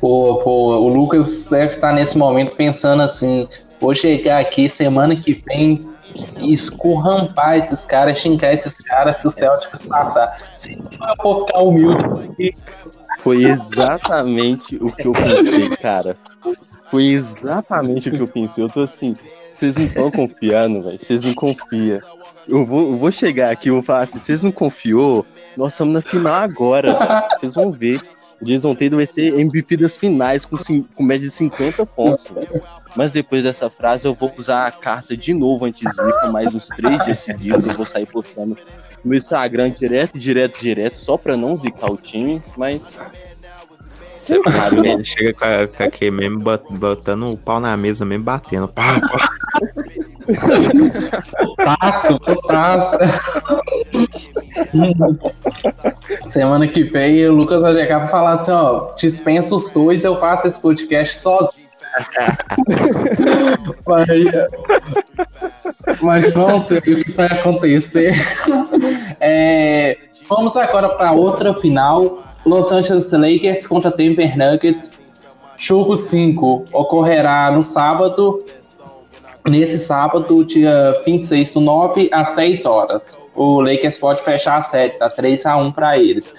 Speaker 2: Pô, pô, o Lucas deve estar nesse momento pensando assim: vou chegar aqui semana que vem escorrampar esses caras, xingar esses caras se o Celtics passar. Se eu for ficar humilde.
Speaker 3: Foi exatamente o que eu pensei, cara. Foi exatamente o que eu pensei. Eu tô assim, vocês não estão confiando, velho. Vocês não confiam. Eu vou, eu vou chegar aqui e vou falar assim, vocês não confiou? Nós estamos na final agora. Vocês vão ver. O Jason Tatum vai ser MVP das finais com, com média de 50 pontos, velho. Mas depois dessa frase eu vou usar a carta de novo anti-zica, mais uns três dias seguidos. Eu vou sair postando no Instagram direto, direto, direto, só pra não zicar o time, mas.
Speaker 4: Você sabe, né? Ele chega com, a, com aquele mesmo botando o pau na mesa, mesmo batendo. Pá, pá.
Speaker 2: Taço, taço. Semana que vem o Lucas vai chegar pra falar assim, ó, dispensa os dois, eu faço esse podcast sozinho. Mas, mas vamos ver o que vai acontecer. É, vamos agora para outra final. Los Angeles Lakers contra Denver Nuggets. Jogo 5 ocorrerá no sábado, nesse sábado, dia 26 do 9, às 10 horas. O Lakers pode fechar a série, tá 3 a 1 para eles.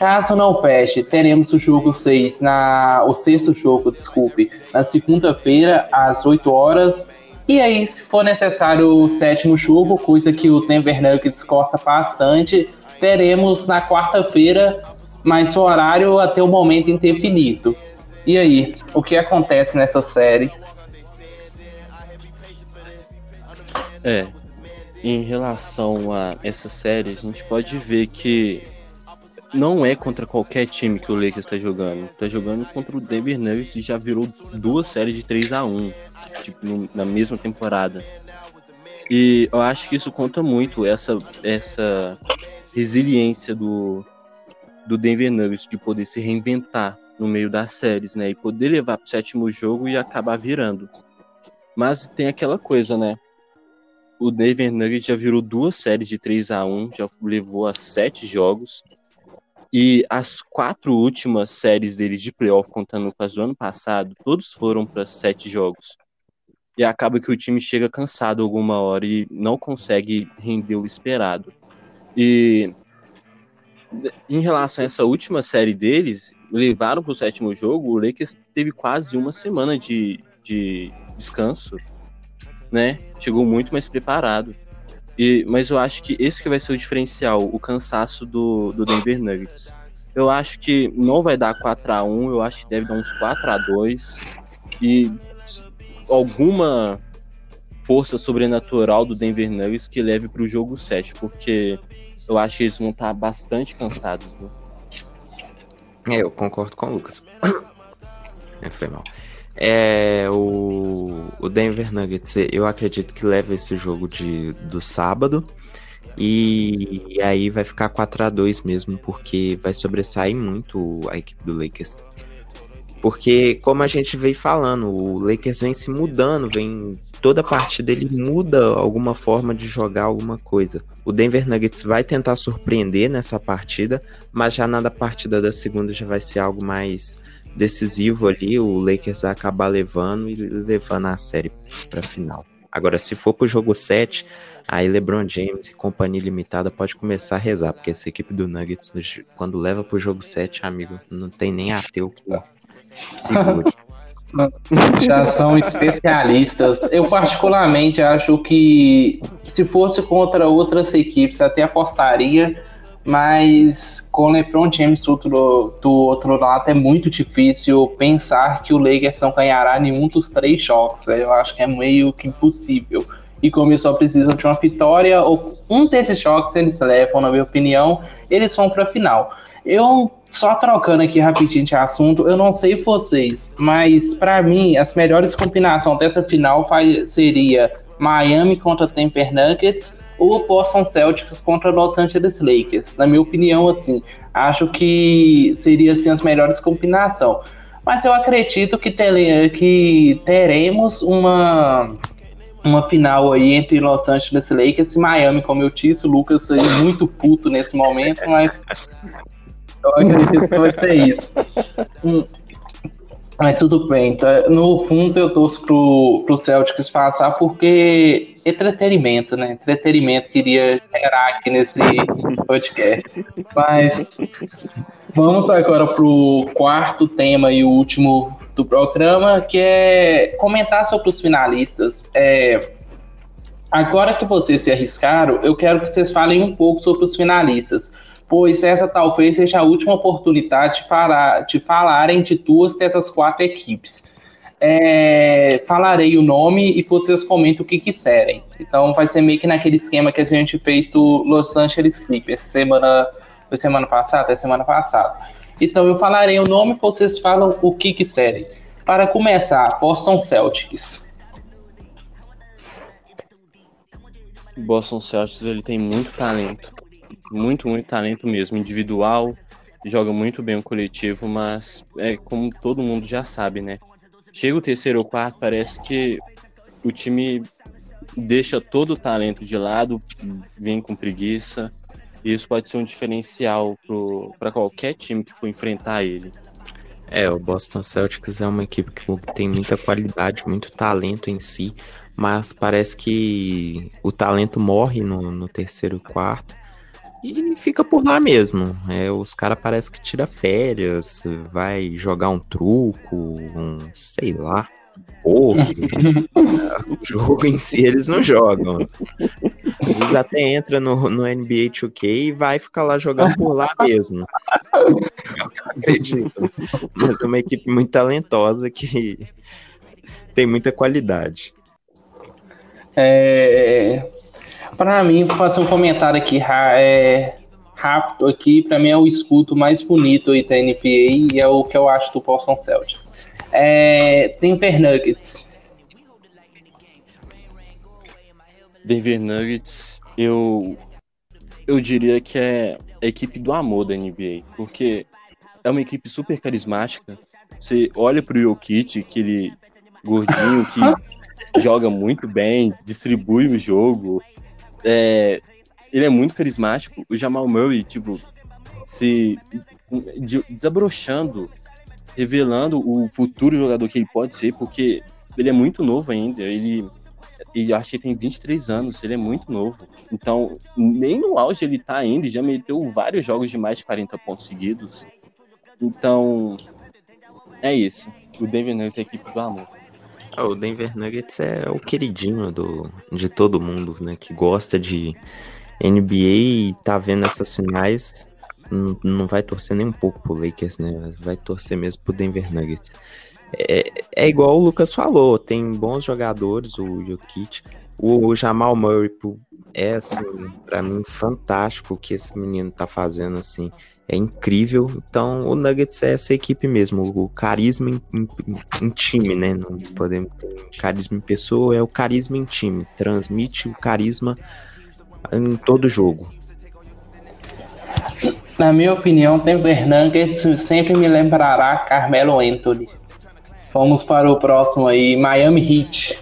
Speaker 2: Caso não feche, teremos o jogo 6 na o sexto jogo, desculpe, na segunda-feira às 8 horas. E aí, se for necessário o sétimo jogo, coisa que o Denver Nuggets gosta bastante, teremos na quarta-feira, mas o horário até o momento indefinido. E aí, o que acontece nessa série?
Speaker 3: É, em relação a essa série, a gente pode ver que não é contra qualquer time que o Lakers está jogando. Está jogando contra o Denver Nuggets e já virou duas séries de 3 a 1 tipo, no, na mesma temporada. E eu acho que isso conta muito, essa, essa resiliência do, do Denver Nuggets de poder se reinventar no meio das séries, né? E poder levar para o sétimo jogo e acabar virando. Mas tem aquela coisa, né? o Denver Nuggets já virou duas séries de 3 a 1 já levou a sete jogos. E as quatro últimas séries dele de playoff, contando com as do ano passado, todos foram para sete jogos. E acaba que o time chega cansado alguma hora e não consegue render o esperado. E em relação a essa última série deles, levaram para o sétimo jogo, o Lakers teve quase uma semana de, de descanso né? Chegou muito mais preparado. E, mas eu acho que esse que vai ser o diferencial, o cansaço do, do Denver Nuggets. Eu acho que não vai dar 4 a 1 eu acho que deve dar uns 4 a 2 E alguma força sobrenatural do Denver Nuggets que leve para o jogo 7, porque eu acho que eles vão estar bastante cansados. Né?
Speaker 4: É, eu concordo com o Lucas. É, foi mal. É, o, o Denver Nuggets, eu acredito que leva esse jogo de, do sábado. E, e aí vai ficar 4 a 2 mesmo, porque vai sobressair muito a equipe do Lakers. Porque, como a gente veio falando, o Lakers vem se mudando, vem. Toda parte dele muda alguma forma de jogar alguma coisa. O Denver Nuggets vai tentar surpreender nessa partida, mas já na partida da segunda já vai ser algo mais decisivo ali, o Lakers vai acabar levando e levando a série para final. Agora, se for pro jogo 7, aí LeBron James e companhia limitada pode começar a rezar, porque essa equipe do Nuggets, quando leva pro jogo 7, amigo, não tem nem ateu que segure.
Speaker 2: Já são especialistas. Eu particularmente acho que se fosse contra outras equipes, até apostaria mas com LeBron James do outro, do outro lado é muito difícil pensar que o Lakers não ganhará nenhum dos três jogos. Eu acho que é meio que impossível. E como eles só precisam de uma vitória, ou um desses jogos eles levam, na minha opinião, eles vão para a final. Eu só trocando aqui rapidinho de assunto, eu não sei vocês, mas para mim as melhores combinações dessa final seria Miami contra Denver Nuggets ou Boston Celtics contra Los Angeles Lakers. Na minha opinião, assim, acho que seria assim, as melhores combinações. mas eu acredito que, que teremos uma, uma final aí entre Los Angeles Lakers e Miami, como eu disse, o Lucas aí muito puto nesse momento, mas eu acredito que vai ser isso. Hum, mas tudo bem, tá? no fundo eu torço pro, pro Celtics passar porque entretenimento, né? Entretenimento queria gerar aqui nesse podcast. Mas vamos agora pro quarto tema e último do programa, que é comentar sobre os finalistas. É, agora que vocês se arriscaram, eu quero que vocês falem um pouco sobre os finalistas pois essa talvez seja a última oportunidade para de falarem de duas dessas quatro equipes. É, falarei o nome e vocês comentam o que quiserem. Então vai ser meio que naquele esquema que a gente fez do Los Angeles Clippers semana, semana passada, é semana passada. Então eu falarei o nome e vocês falam o que quiserem. Para começar, Boston Celtics.
Speaker 3: Boston Celtics ele tem muito talento muito, muito talento mesmo, individual, joga muito bem o coletivo, mas é como todo mundo já sabe, né? Chega o terceiro ou quarto, parece que o time deixa todo o talento de lado, vem com preguiça, e isso pode ser um diferencial para qualquer time que for enfrentar ele.
Speaker 4: É, o Boston Celtics é uma equipe que tem muita qualidade, muito talento em si, mas parece que o talento morre no, no terceiro quarto e fica por lá mesmo. É, os caras parece que tira férias, vai jogar um truco, um sei lá, o jogo em si eles não jogam. Às vezes até entra no, no NBA 2K e vai ficar lá jogando por lá mesmo. Eu acredito. Mas é uma equipe muito talentosa que tem muita qualidade.
Speaker 2: É, para mim, vou fazer um comentário aqui é, rápido aqui. Para mim é o escudo mais bonito aí da NBA e é o que eu acho do Boston Celtics. É, Denver Nuggets.
Speaker 3: Denver Nuggets, eu eu diria que é a equipe do amor da NBA, porque é uma equipe super carismática. Você olha pro Jokic, aquele gordinho que joga muito bem, distribui o jogo, é, ele é muito carismático. O Jamal Murray, tipo, se desabrochando, revelando o futuro jogador que ele pode ser, porque ele é muito novo ainda. Ele, ele acho que ele tem 23 anos, ele é muito novo. Então, nem no auge ele tá ainda, já meteu vários jogos de mais de 40 pontos seguidos. Então, é isso. O Denver Nuggets é a equipe do amor.
Speaker 4: Ah, o Denver Nuggets é o queridinho do, de todo mundo, né? Que gosta de NBA e tá vendo essas finais. Não, vai torcer nem um pouco pro Lakers, né? Vai torcer mesmo pro Denver Nuggets. É, é igual o Lucas falou, tem bons jogadores, o Jokic. O, o Jamal Murray é, assim, pra mim, fantástico o que esse menino tá fazendo, assim é incrível. Então, o Nuggets é essa equipe mesmo, o carisma em, em, em time, né? Não podemos carisma em pessoa, é o carisma em time. Transmite o carisma em todo jogo.
Speaker 2: Na minha opinião, Denver Nuggets sempre me lembrará Carmelo Anthony. Vamos para o próximo aí, Miami Heat.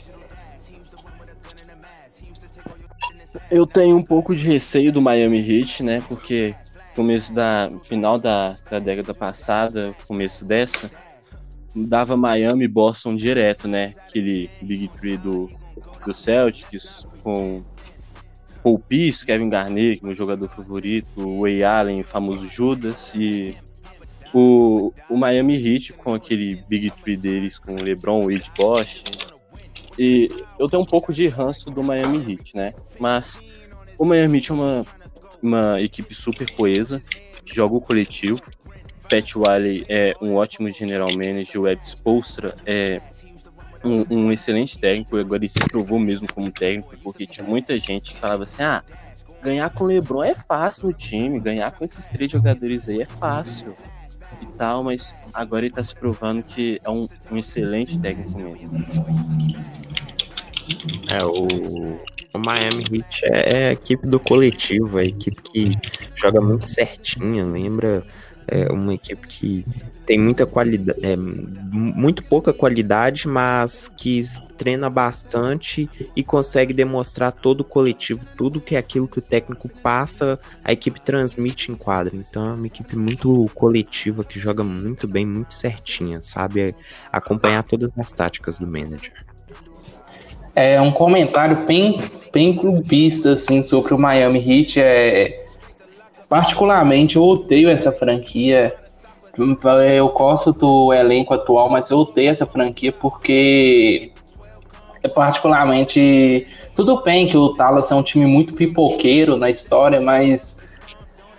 Speaker 3: Eu tenho um pouco de receio do Miami Heat, né? Porque começo da final da, da década passada, começo dessa, dava Miami e Boston direto, né? Aquele Big Three do, do Celtics com Paul Pierce, Kevin Garnett, meu jogador favorito, o Way Allen, o famoso Judas, e o, o Miami Heat com aquele Big Three deles com o LeBron, Wade Bosch. E eu tenho um pouco de ranço do Miami Heat, né? Mas o Miami Heat é uma uma equipe super coesa, joga o coletivo. Pat Wiley é um ótimo general manager, o Ed Spolstra é um, um, excelente técnico, agora ele se provou mesmo como técnico, porque tinha muita gente que falava assim, ah, ganhar com o LeBron é fácil no time, ganhar com esses três jogadores aí é fácil e tal, mas agora ele tá se provando que é um, um excelente técnico mesmo.
Speaker 4: É, o o Miami Heat é, é, a equipe do coletivo, a equipe que joga muito certinho, lembra É uma equipe que tem muita qualidade, é, muito pouca qualidade, mas que treina bastante e consegue demonstrar todo o coletivo, tudo que é aquilo que o técnico passa, a equipe transmite em quadra. Então é uma equipe muito coletiva que joga muito bem, muito certinha, sabe? Acompanhar todas as táticas do manager.
Speaker 2: É um comentário bem, bem clubista assim sobre o Miami Heat. É, particularmente eu odeio essa franquia eu gosto do elenco atual, mas eu odeio essa franquia porque particularmente tudo bem que o Dallas é um time muito pipoqueiro na história, mas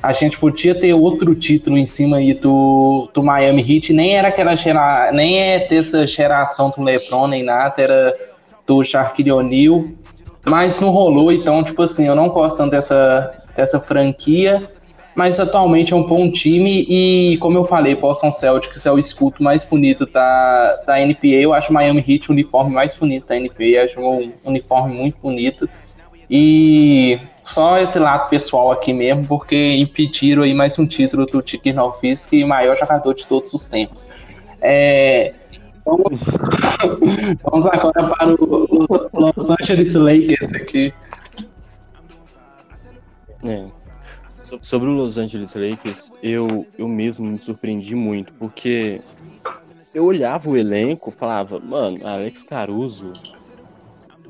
Speaker 2: a gente podia ter outro título em cima aí do, do Miami Heat, nem era aquela gera, nem é ter essa geração do LeBron nem nada, era do Shaquille O'Neal, mas não rolou, então tipo assim, eu não gosto tanto dessa, dessa franquia mas atualmente é um bom time e, como eu falei, Boston Celtics é o escudo mais bonito da, da NBA. Eu acho Miami Heat o uniforme mais bonito da NBA, acho um uniforme muito bonito. E só esse lado pessoal aqui mesmo, porque impediram aí mais um título do Tiki Nowitzki, maior jogador de todos os tempos. É, vamos, vamos agora para o Los Angeles Lakers aqui.
Speaker 3: É. Sobre o Los Angeles Lakers, eu, eu mesmo me surpreendi muito, porque eu olhava o elenco falava, mano, Alex Caruso,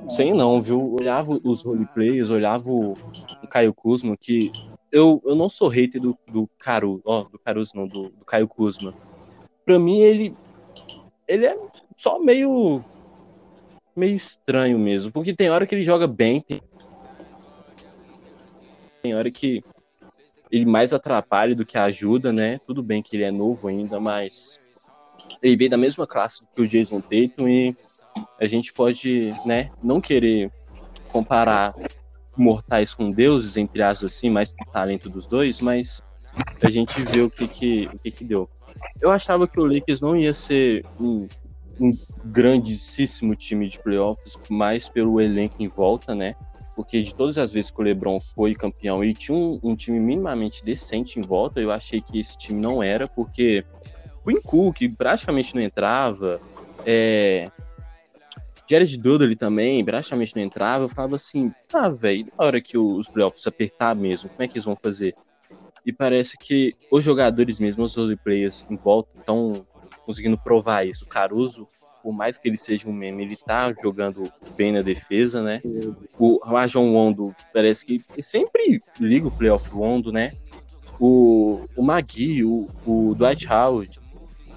Speaker 3: sei não, viu? Olhava os roleplayers, olhava o Caio Kuzma, que eu, eu não sou hater do, do Caruso, ó, do Caruso não, do, do Caio Kuzma. Pra mim, ele, ele é só meio, meio estranho mesmo, porque tem hora que ele joga bem, tem, tem hora que ele mais atrapalha do que ajuda, né? Tudo bem que ele é novo ainda, mas ele veio da mesma classe que o Jason Tatum e a gente pode, né, não querer comparar mortais com deuses, entre aspas assim, mais o talento dos dois, mas a gente vê o que que, o que que deu. Eu achava que o Lakers não ia ser um, um grandíssimo time de playoffs, mais pelo elenco em volta, né? porque de todas as vezes que o LeBron foi campeão, ele tinha um, um time minimamente decente em volta. Eu achei que esse time não era, porque o Incu, que praticamente não entrava, é, Jared Dudley também praticamente não entrava. Eu falava assim, ah, velho, na hora que os playoffs apertar mesmo, como é que eles vão fazer? E parece que os jogadores mesmo, os players em volta, estão conseguindo provar isso. O Caruso por mais que ele seja um meme, ele tá jogando bem na defesa, né? O Rajon Wondo parece que sempre liga o playoff Wondo, né? O, o Magui, o, o Dwight Howard,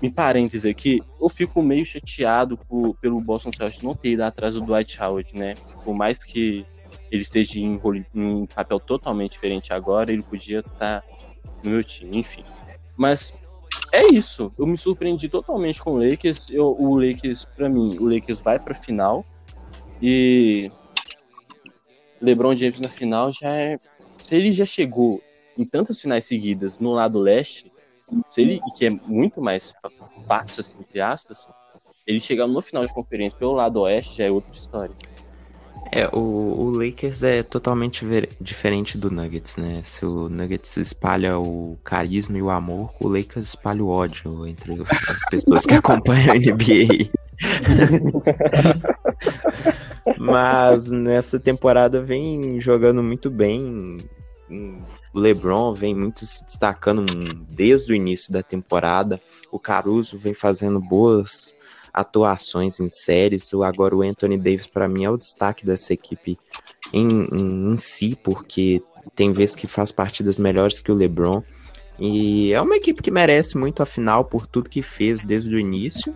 Speaker 3: em parênteses aqui, eu fico meio chateado por, pelo Boston Celtics não ter ido atrás do Dwight Howard, né? Por mais que ele esteja em, em um papel totalmente diferente agora, ele podia estar tá no meu time, enfim. Mas é isso. Eu me surpreendi totalmente com o Lakers. Eu, o Lakers, para mim, o Lakers vai para final e LeBron James na final já é. Se ele já chegou em tantas finais seguidas no lado leste, se ele que é muito mais fácil assim, entre aspas, ele chegar no final de conferência pelo lado oeste já é outra história.
Speaker 4: É, o, o Lakers é totalmente diferente do Nuggets, né? Se o Nuggets espalha o carisma e o amor, o Lakers espalha o ódio entre as pessoas que acompanham a NBA. Mas nessa temporada vem jogando muito bem. O LeBron vem muito se destacando desde o início da temporada. O Caruso vem fazendo boas atuações em séries. Agora o Anthony Davis para mim é o destaque dessa equipe em, em, em, si, porque tem vezes que faz partidas melhores que o LeBron. E é uma equipe que merece muito a final por tudo que fez desde o início.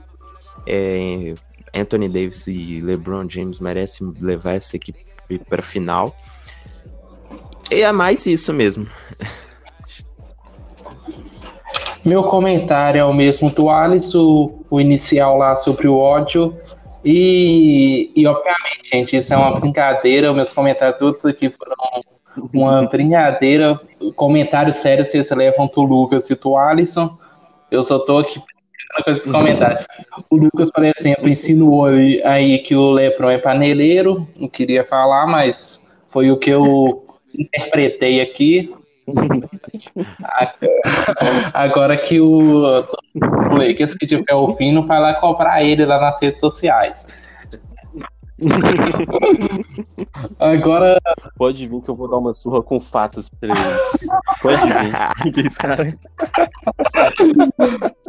Speaker 4: É, Anthony Davis e LeBron James merecem levar essa equipe para final. E é mais isso mesmo.
Speaker 2: Meu comentário é o mesmo do Alisson, o inicial lá sobre o ódio. E, e obviamente, gente, isso é uma brincadeira. Meus comentários todos aqui foram uma brincadeira. Comentário sério vocês levam do Lucas e do Alisson. Eu só tô aqui com esses comentários. O Lucas, por exemplo, insinuou aí que o Lepron é paneleiro. Não queria falar, mas foi o que eu interpretei aqui. Agora que o, Lakers que tiver ouvindo vai lá cobrar ele lá nas redes sociais. Agora.
Speaker 3: Pode vir que eu vou dar uma surra com fatos pra eles. Pode vir. que isso, cara?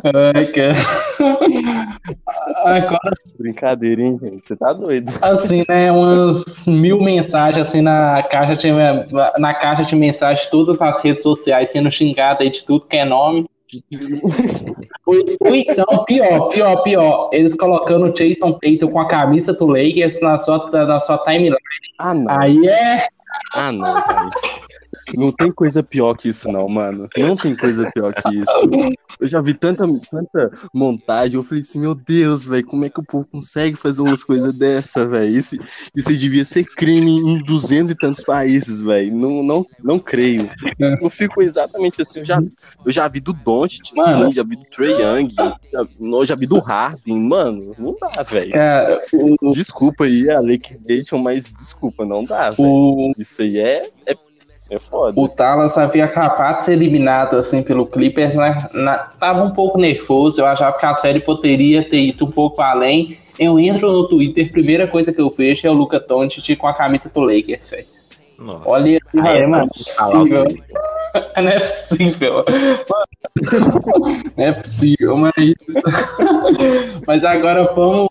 Speaker 2: Ai, cara. Agora.
Speaker 3: Brincadeira, hein, gente? Você tá doido.
Speaker 2: Assim, né? Umas mil mensagens assim na caixa de, na caixa de mensagens, todas as redes sociais sendo xingada aí de tudo que é nome. Ou então, pior, pior, pior, eles colocando o Jason Tatum com a camisa do Lakers na sua, na sua timeline.
Speaker 3: Ah, não.
Speaker 2: Aí é.
Speaker 3: Ah, não, cara. Não tem coisa pior que isso, não, mano. Não tem coisa pior que isso. Eu já vi tanta, tanta montagem. Eu falei assim, meu Deus, velho, como é que o povo consegue fazer umas coisas dessa, velho? Isso, isso devia ser crime em duzentos e tantos países, velho. Não, não, não creio. Eu fico exatamente assim. Eu já, eu já vi do Doncic, sim, já vi do Trey Young, já, eu já vi do Harden. Mano, não dá, velho.
Speaker 2: É,
Speaker 3: Desculpa aí a Lake Nation, mas desculpa, não dá, velho.
Speaker 2: o,
Speaker 3: Isso aí é, é, é foda.
Speaker 2: o Dallas havia acabado de ser eliminado assim pelo Clippers, né? Na, tava um pouco nervoso, eu achava que a série poderia ter ido um pouco além. Eu entro no Twitter, primeira coisa que eu vejo é o Luca Doncic com a camisa do Lakers, velho. Olha,
Speaker 4: Aí é
Speaker 2: mano, é
Speaker 4: falar o
Speaker 2: possível. Não é possível. Mano, Não é possível, mas. Mas agora vamos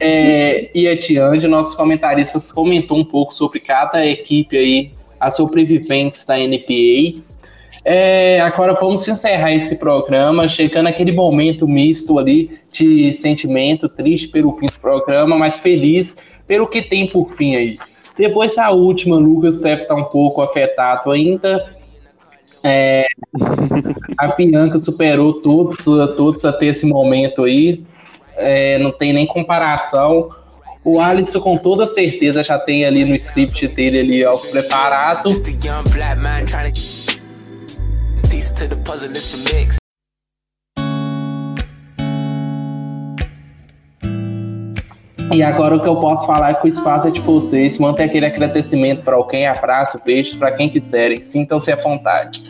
Speaker 2: é, ir adiante. Nossos comentaristas comentou um pouco sobre cada equipe aí, as sobreviventes da NPA. É, agora vamos encerrar esse programa, chegando aquele momento misto ali de sentimento, triste pelo fim do programa, mas feliz pelo que tem por fim aí. Depois a última, Lucas deve estar um pouco afetado ainda. É, a Bianca superou todos, todos até esse momento aí. É, não tem nem comparação. O Alisson, com toda certeza, já tem ali no script dele ali ó, preparado. E agora o que eu posso falar é que o espaço é de vocês. Manter aquele agradecimento para quem abraça o peixe, para quem quiserem. Sintam-se à vontade.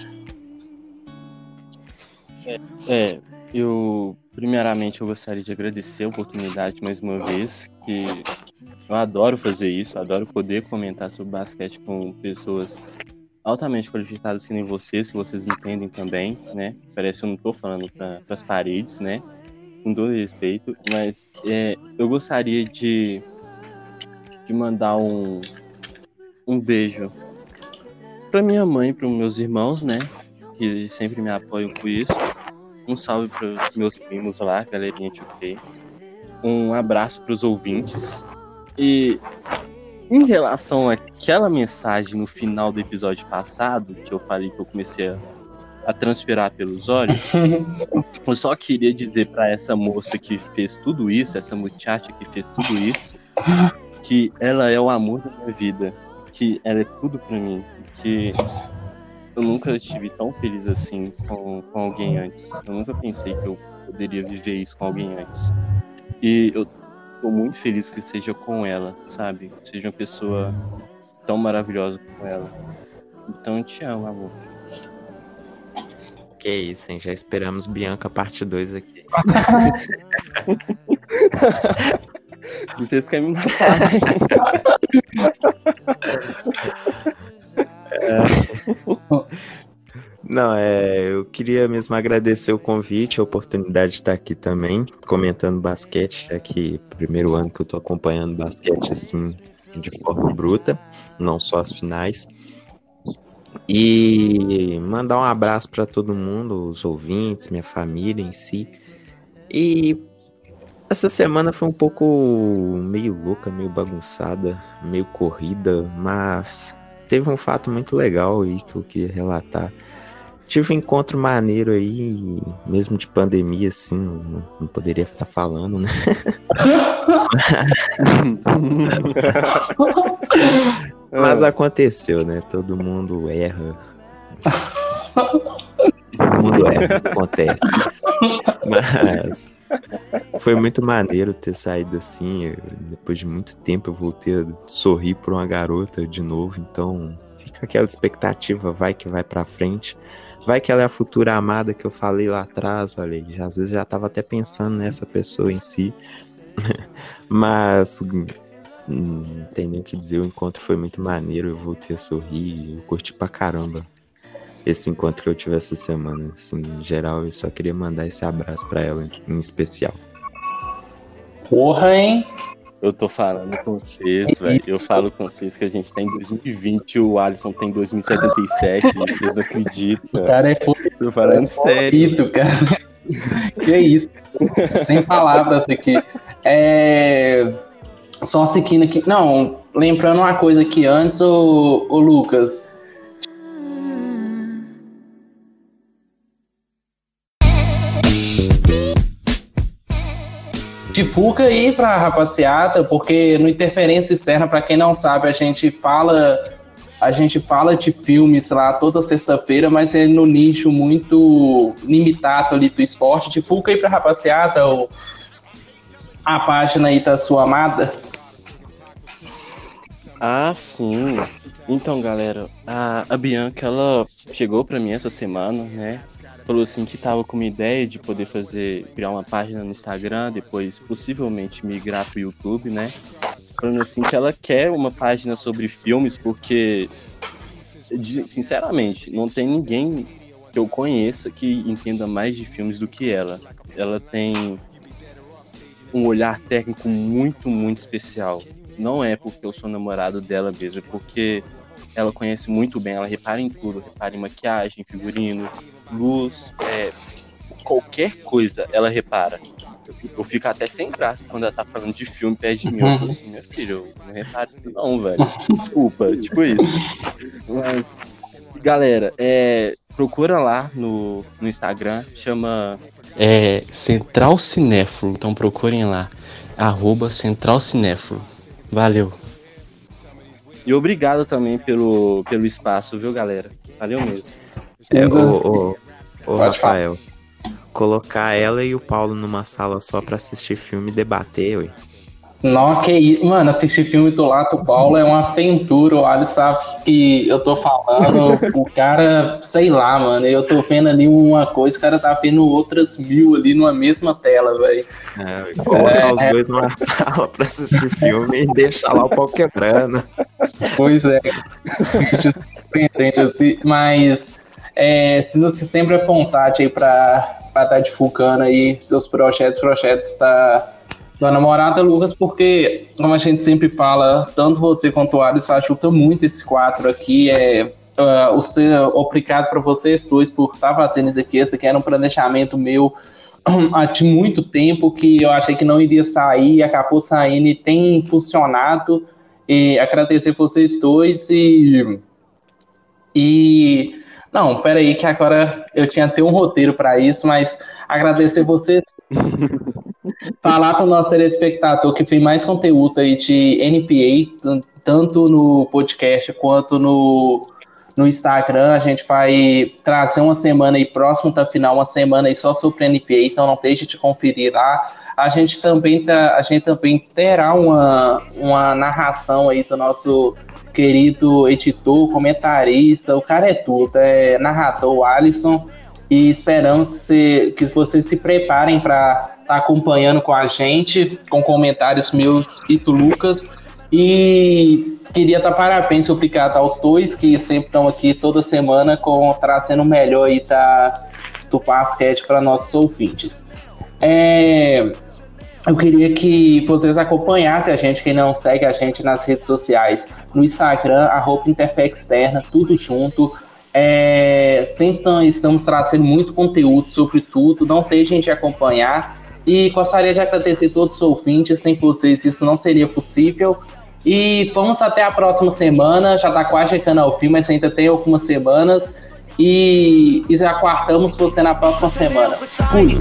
Speaker 3: É, eu primeiramente eu gostaria de agradecer a oportunidade mais uma vez, que eu adoro fazer isso, adoro poder comentar sobre basquete com pessoas altamente qualificadas nem vocês, que vocês entendem também, né? Parece que eu não tô falando para as paredes, né? Com todo respeito, mas é, eu gostaria de, de mandar um, um beijo para minha mãe, para meus irmãos, né? Que sempre me apoiam por isso. Um salve para os meus primos lá, galerinha de UK. Um abraço para os ouvintes. E em relação àquela mensagem no final do episódio passado, que eu falei que eu comecei a, a transpirar pelos olhos, eu só queria dizer para essa moça que fez tudo isso, essa muchacha que fez tudo isso, que ela é o amor da minha vida, que ela é tudo para mim, que eu nunca estive tão feliz assim com, com alguém antes. Eu nunca pensei que eu poderia viver isso com alguém antes. E eu tô muito feliz que seja com ela, sabe? Que seja uma pessoa tão maravilhosa como ela. Então eu te amo, amor.
Speaker 4: Que isso, hein? Já esperamos Bianca parte 2 aqui.
Speaker 3: Se vocês querem me matar, né?
Speaker 4: Não, é, eu queria mesmo agradecer o convite, a oportunidade de estar aqui também, comentando basquete, já que primeiro ano que eu tô acompanhando basquete assim, de forma bruta, não só as finais. E mandar um abraço para todo mundo, os ouvintes, minha família em si. E essa semana foi um pouco meio louca, meio bagunçada, meio corrida, mas teve um fato muito legal aí que eu queria relatar. Tive um encontro maneiro aí, mesmo de pandemia, assim, não, não poderia estar falando, né? Mas aconteceu, né? Todo mundo erra. Todo mundo erra, acontece. Mas foi muito maneiro ter saído assim. Depois de muito tempo eu voltei a sorrir por uma garota de novo, então fica aquela expectativa, vai que vai pra frente. Vai que ela é a futura amada que eu falei lá atrás, olha aí. Às vezes já tava até pensando nessa pessoa em si. Mas hum, não tem nem o que dizer, o encontro foi muito maneiro, eu voltei a sorrir, eu curti pra caramba esse encontro que eu tive essa semana. Assim, em geral, eu só queria mandar esse abraço pra ela em especial.
Speaker 2: Porra, hein?
Speaker 3: Eu tô falando com vocês, velho. Eu falo com vocês que a gente tá em 2020 e o Alisson tem 2077. vocês não acreditam.
Speaker 2: O cara é
Speaker 3: Tô falando sério.
Speaker 2: bonito, cara. que isso? Sem palavras aqui. É... Só seguindo aqui. Não, lembrando uma coisa aqui antes, o, o Lucas. Divulga aí pra rapaziada, porque no Interferência Externa, pra quem não sabe, a gente fala a gente fala de filmes lá toda sexta-feira, mas é no nicho muito limitado ali do esporte. Divulga aí pra rapaziada o, a página aí da sua amada.
Speaker 3: Ah, sim. Então, galera, a, a Bianca, ela chegou pra mim essa semana, né? Falou assim que tava com uma ideia de poder fazer, criar uma página no Instagram, depois possivelmente migrar pro YouTube, né? Falando assim que ela quer uma página sobre filmes, porque, sinceramente, não tem ninguém que eu conheça que entenda mais de filmes do que ela. Ela tem um olhar técnico muito, muito especial. Não é porque eu sou namorado dela mesmo, é porque ela conhece muito bem, ela repara em tudo, repara em maquiagem, figurino, luz, é, qualquer coisa ela repara. Eu fico, até sem graça quando ela tá falando de filme perto de mim. Eu tô assim, minha filha, eu não reparo não, velho. Desculpa, tipo isso. Mas, galera, é, procura lá no, no Instagram, chama é, Central Cinéfilo. Então procurem lá, arroba Central Cinéfilo. Valeu. E obrigado também pelo, pelo espaço, viu, galera? Valeu mesmo.
Speaker 4: É, ô, ô, ô,
Speaker 2: Pode
Speaker 4: Rafael, colocar ela e o Paulo numa sala só pra assistir filme e debater, ué.
Speaker 2: Não, que isso. Mano, assistir filme do Lato Paulo é uma aventura. O Ali sabe que eu tô falando. o cara, sei lá, mano. Eu tô vendo ali uma coisa, o cara tá vendo outras mil ali numa mesma tela, velho.
Speaker 4: É, ué, colocar os dois numa sala pra assistir filme e deixar lá o pau quebrando.
Speaker 2: Pois é. Assim, mas é, se você sempre à vontade aí pra estar tá divulgando aí seus projetos, projetos da, da namorada, Lucas, porque, como a gente sempre fala, tanto você quanto o Alisson ajuda muito esse quadro aqui. É, uh, o ser obrigado para vocês dois por estar fazendo isso aqui. Esse aqui era um planejamento meu há muito tempo que eu achei que não iria sair, acabou saindo e tem funcionado. E agradecer vocês dois e. E. Não, peraí, que agora eu tinha até um roteiro para isso, mas agradecer vocês. Falar para o nosso telespectador que tem mais conteúdo aí de NPA, tanto no podcast quanto no, no Instagram. A gente vai trazer uma semana aí próximo da final, uma semana aí só sobre NPA, então não deixe de conferir lá. A gente também, tá, a gente também terá uma, uma narração aí do nosso querido editor, comentarista, o cara é tudo, é narrador Alisson, e esperamos que, você, que vocês se preparem para tá acompanhando com a gente, com comentários meus e do Lucas. E queria dar parabéns, obrigado aos dois que sempre estão aqui toda semana com trazendo o melhor aí da, do basquete para nossos ouvintes. É, eu queria que vocês acompanhassem a gente, quem não segue a gente nas redes sociais, no Instagram, arroba Interfexterna, tudo junto. É, sempre estamos trazendo muito conteúdo sobre tudo, não deixem de acompanhar. E gostaria de agradecer a todos os ouvintes, sem vocês isso não seria possível. E vamos até a próxima semana, já está quase chegando ao fim, mas ainda tem algumas semanas. E, e já quartamos você na próxima semana. Fui!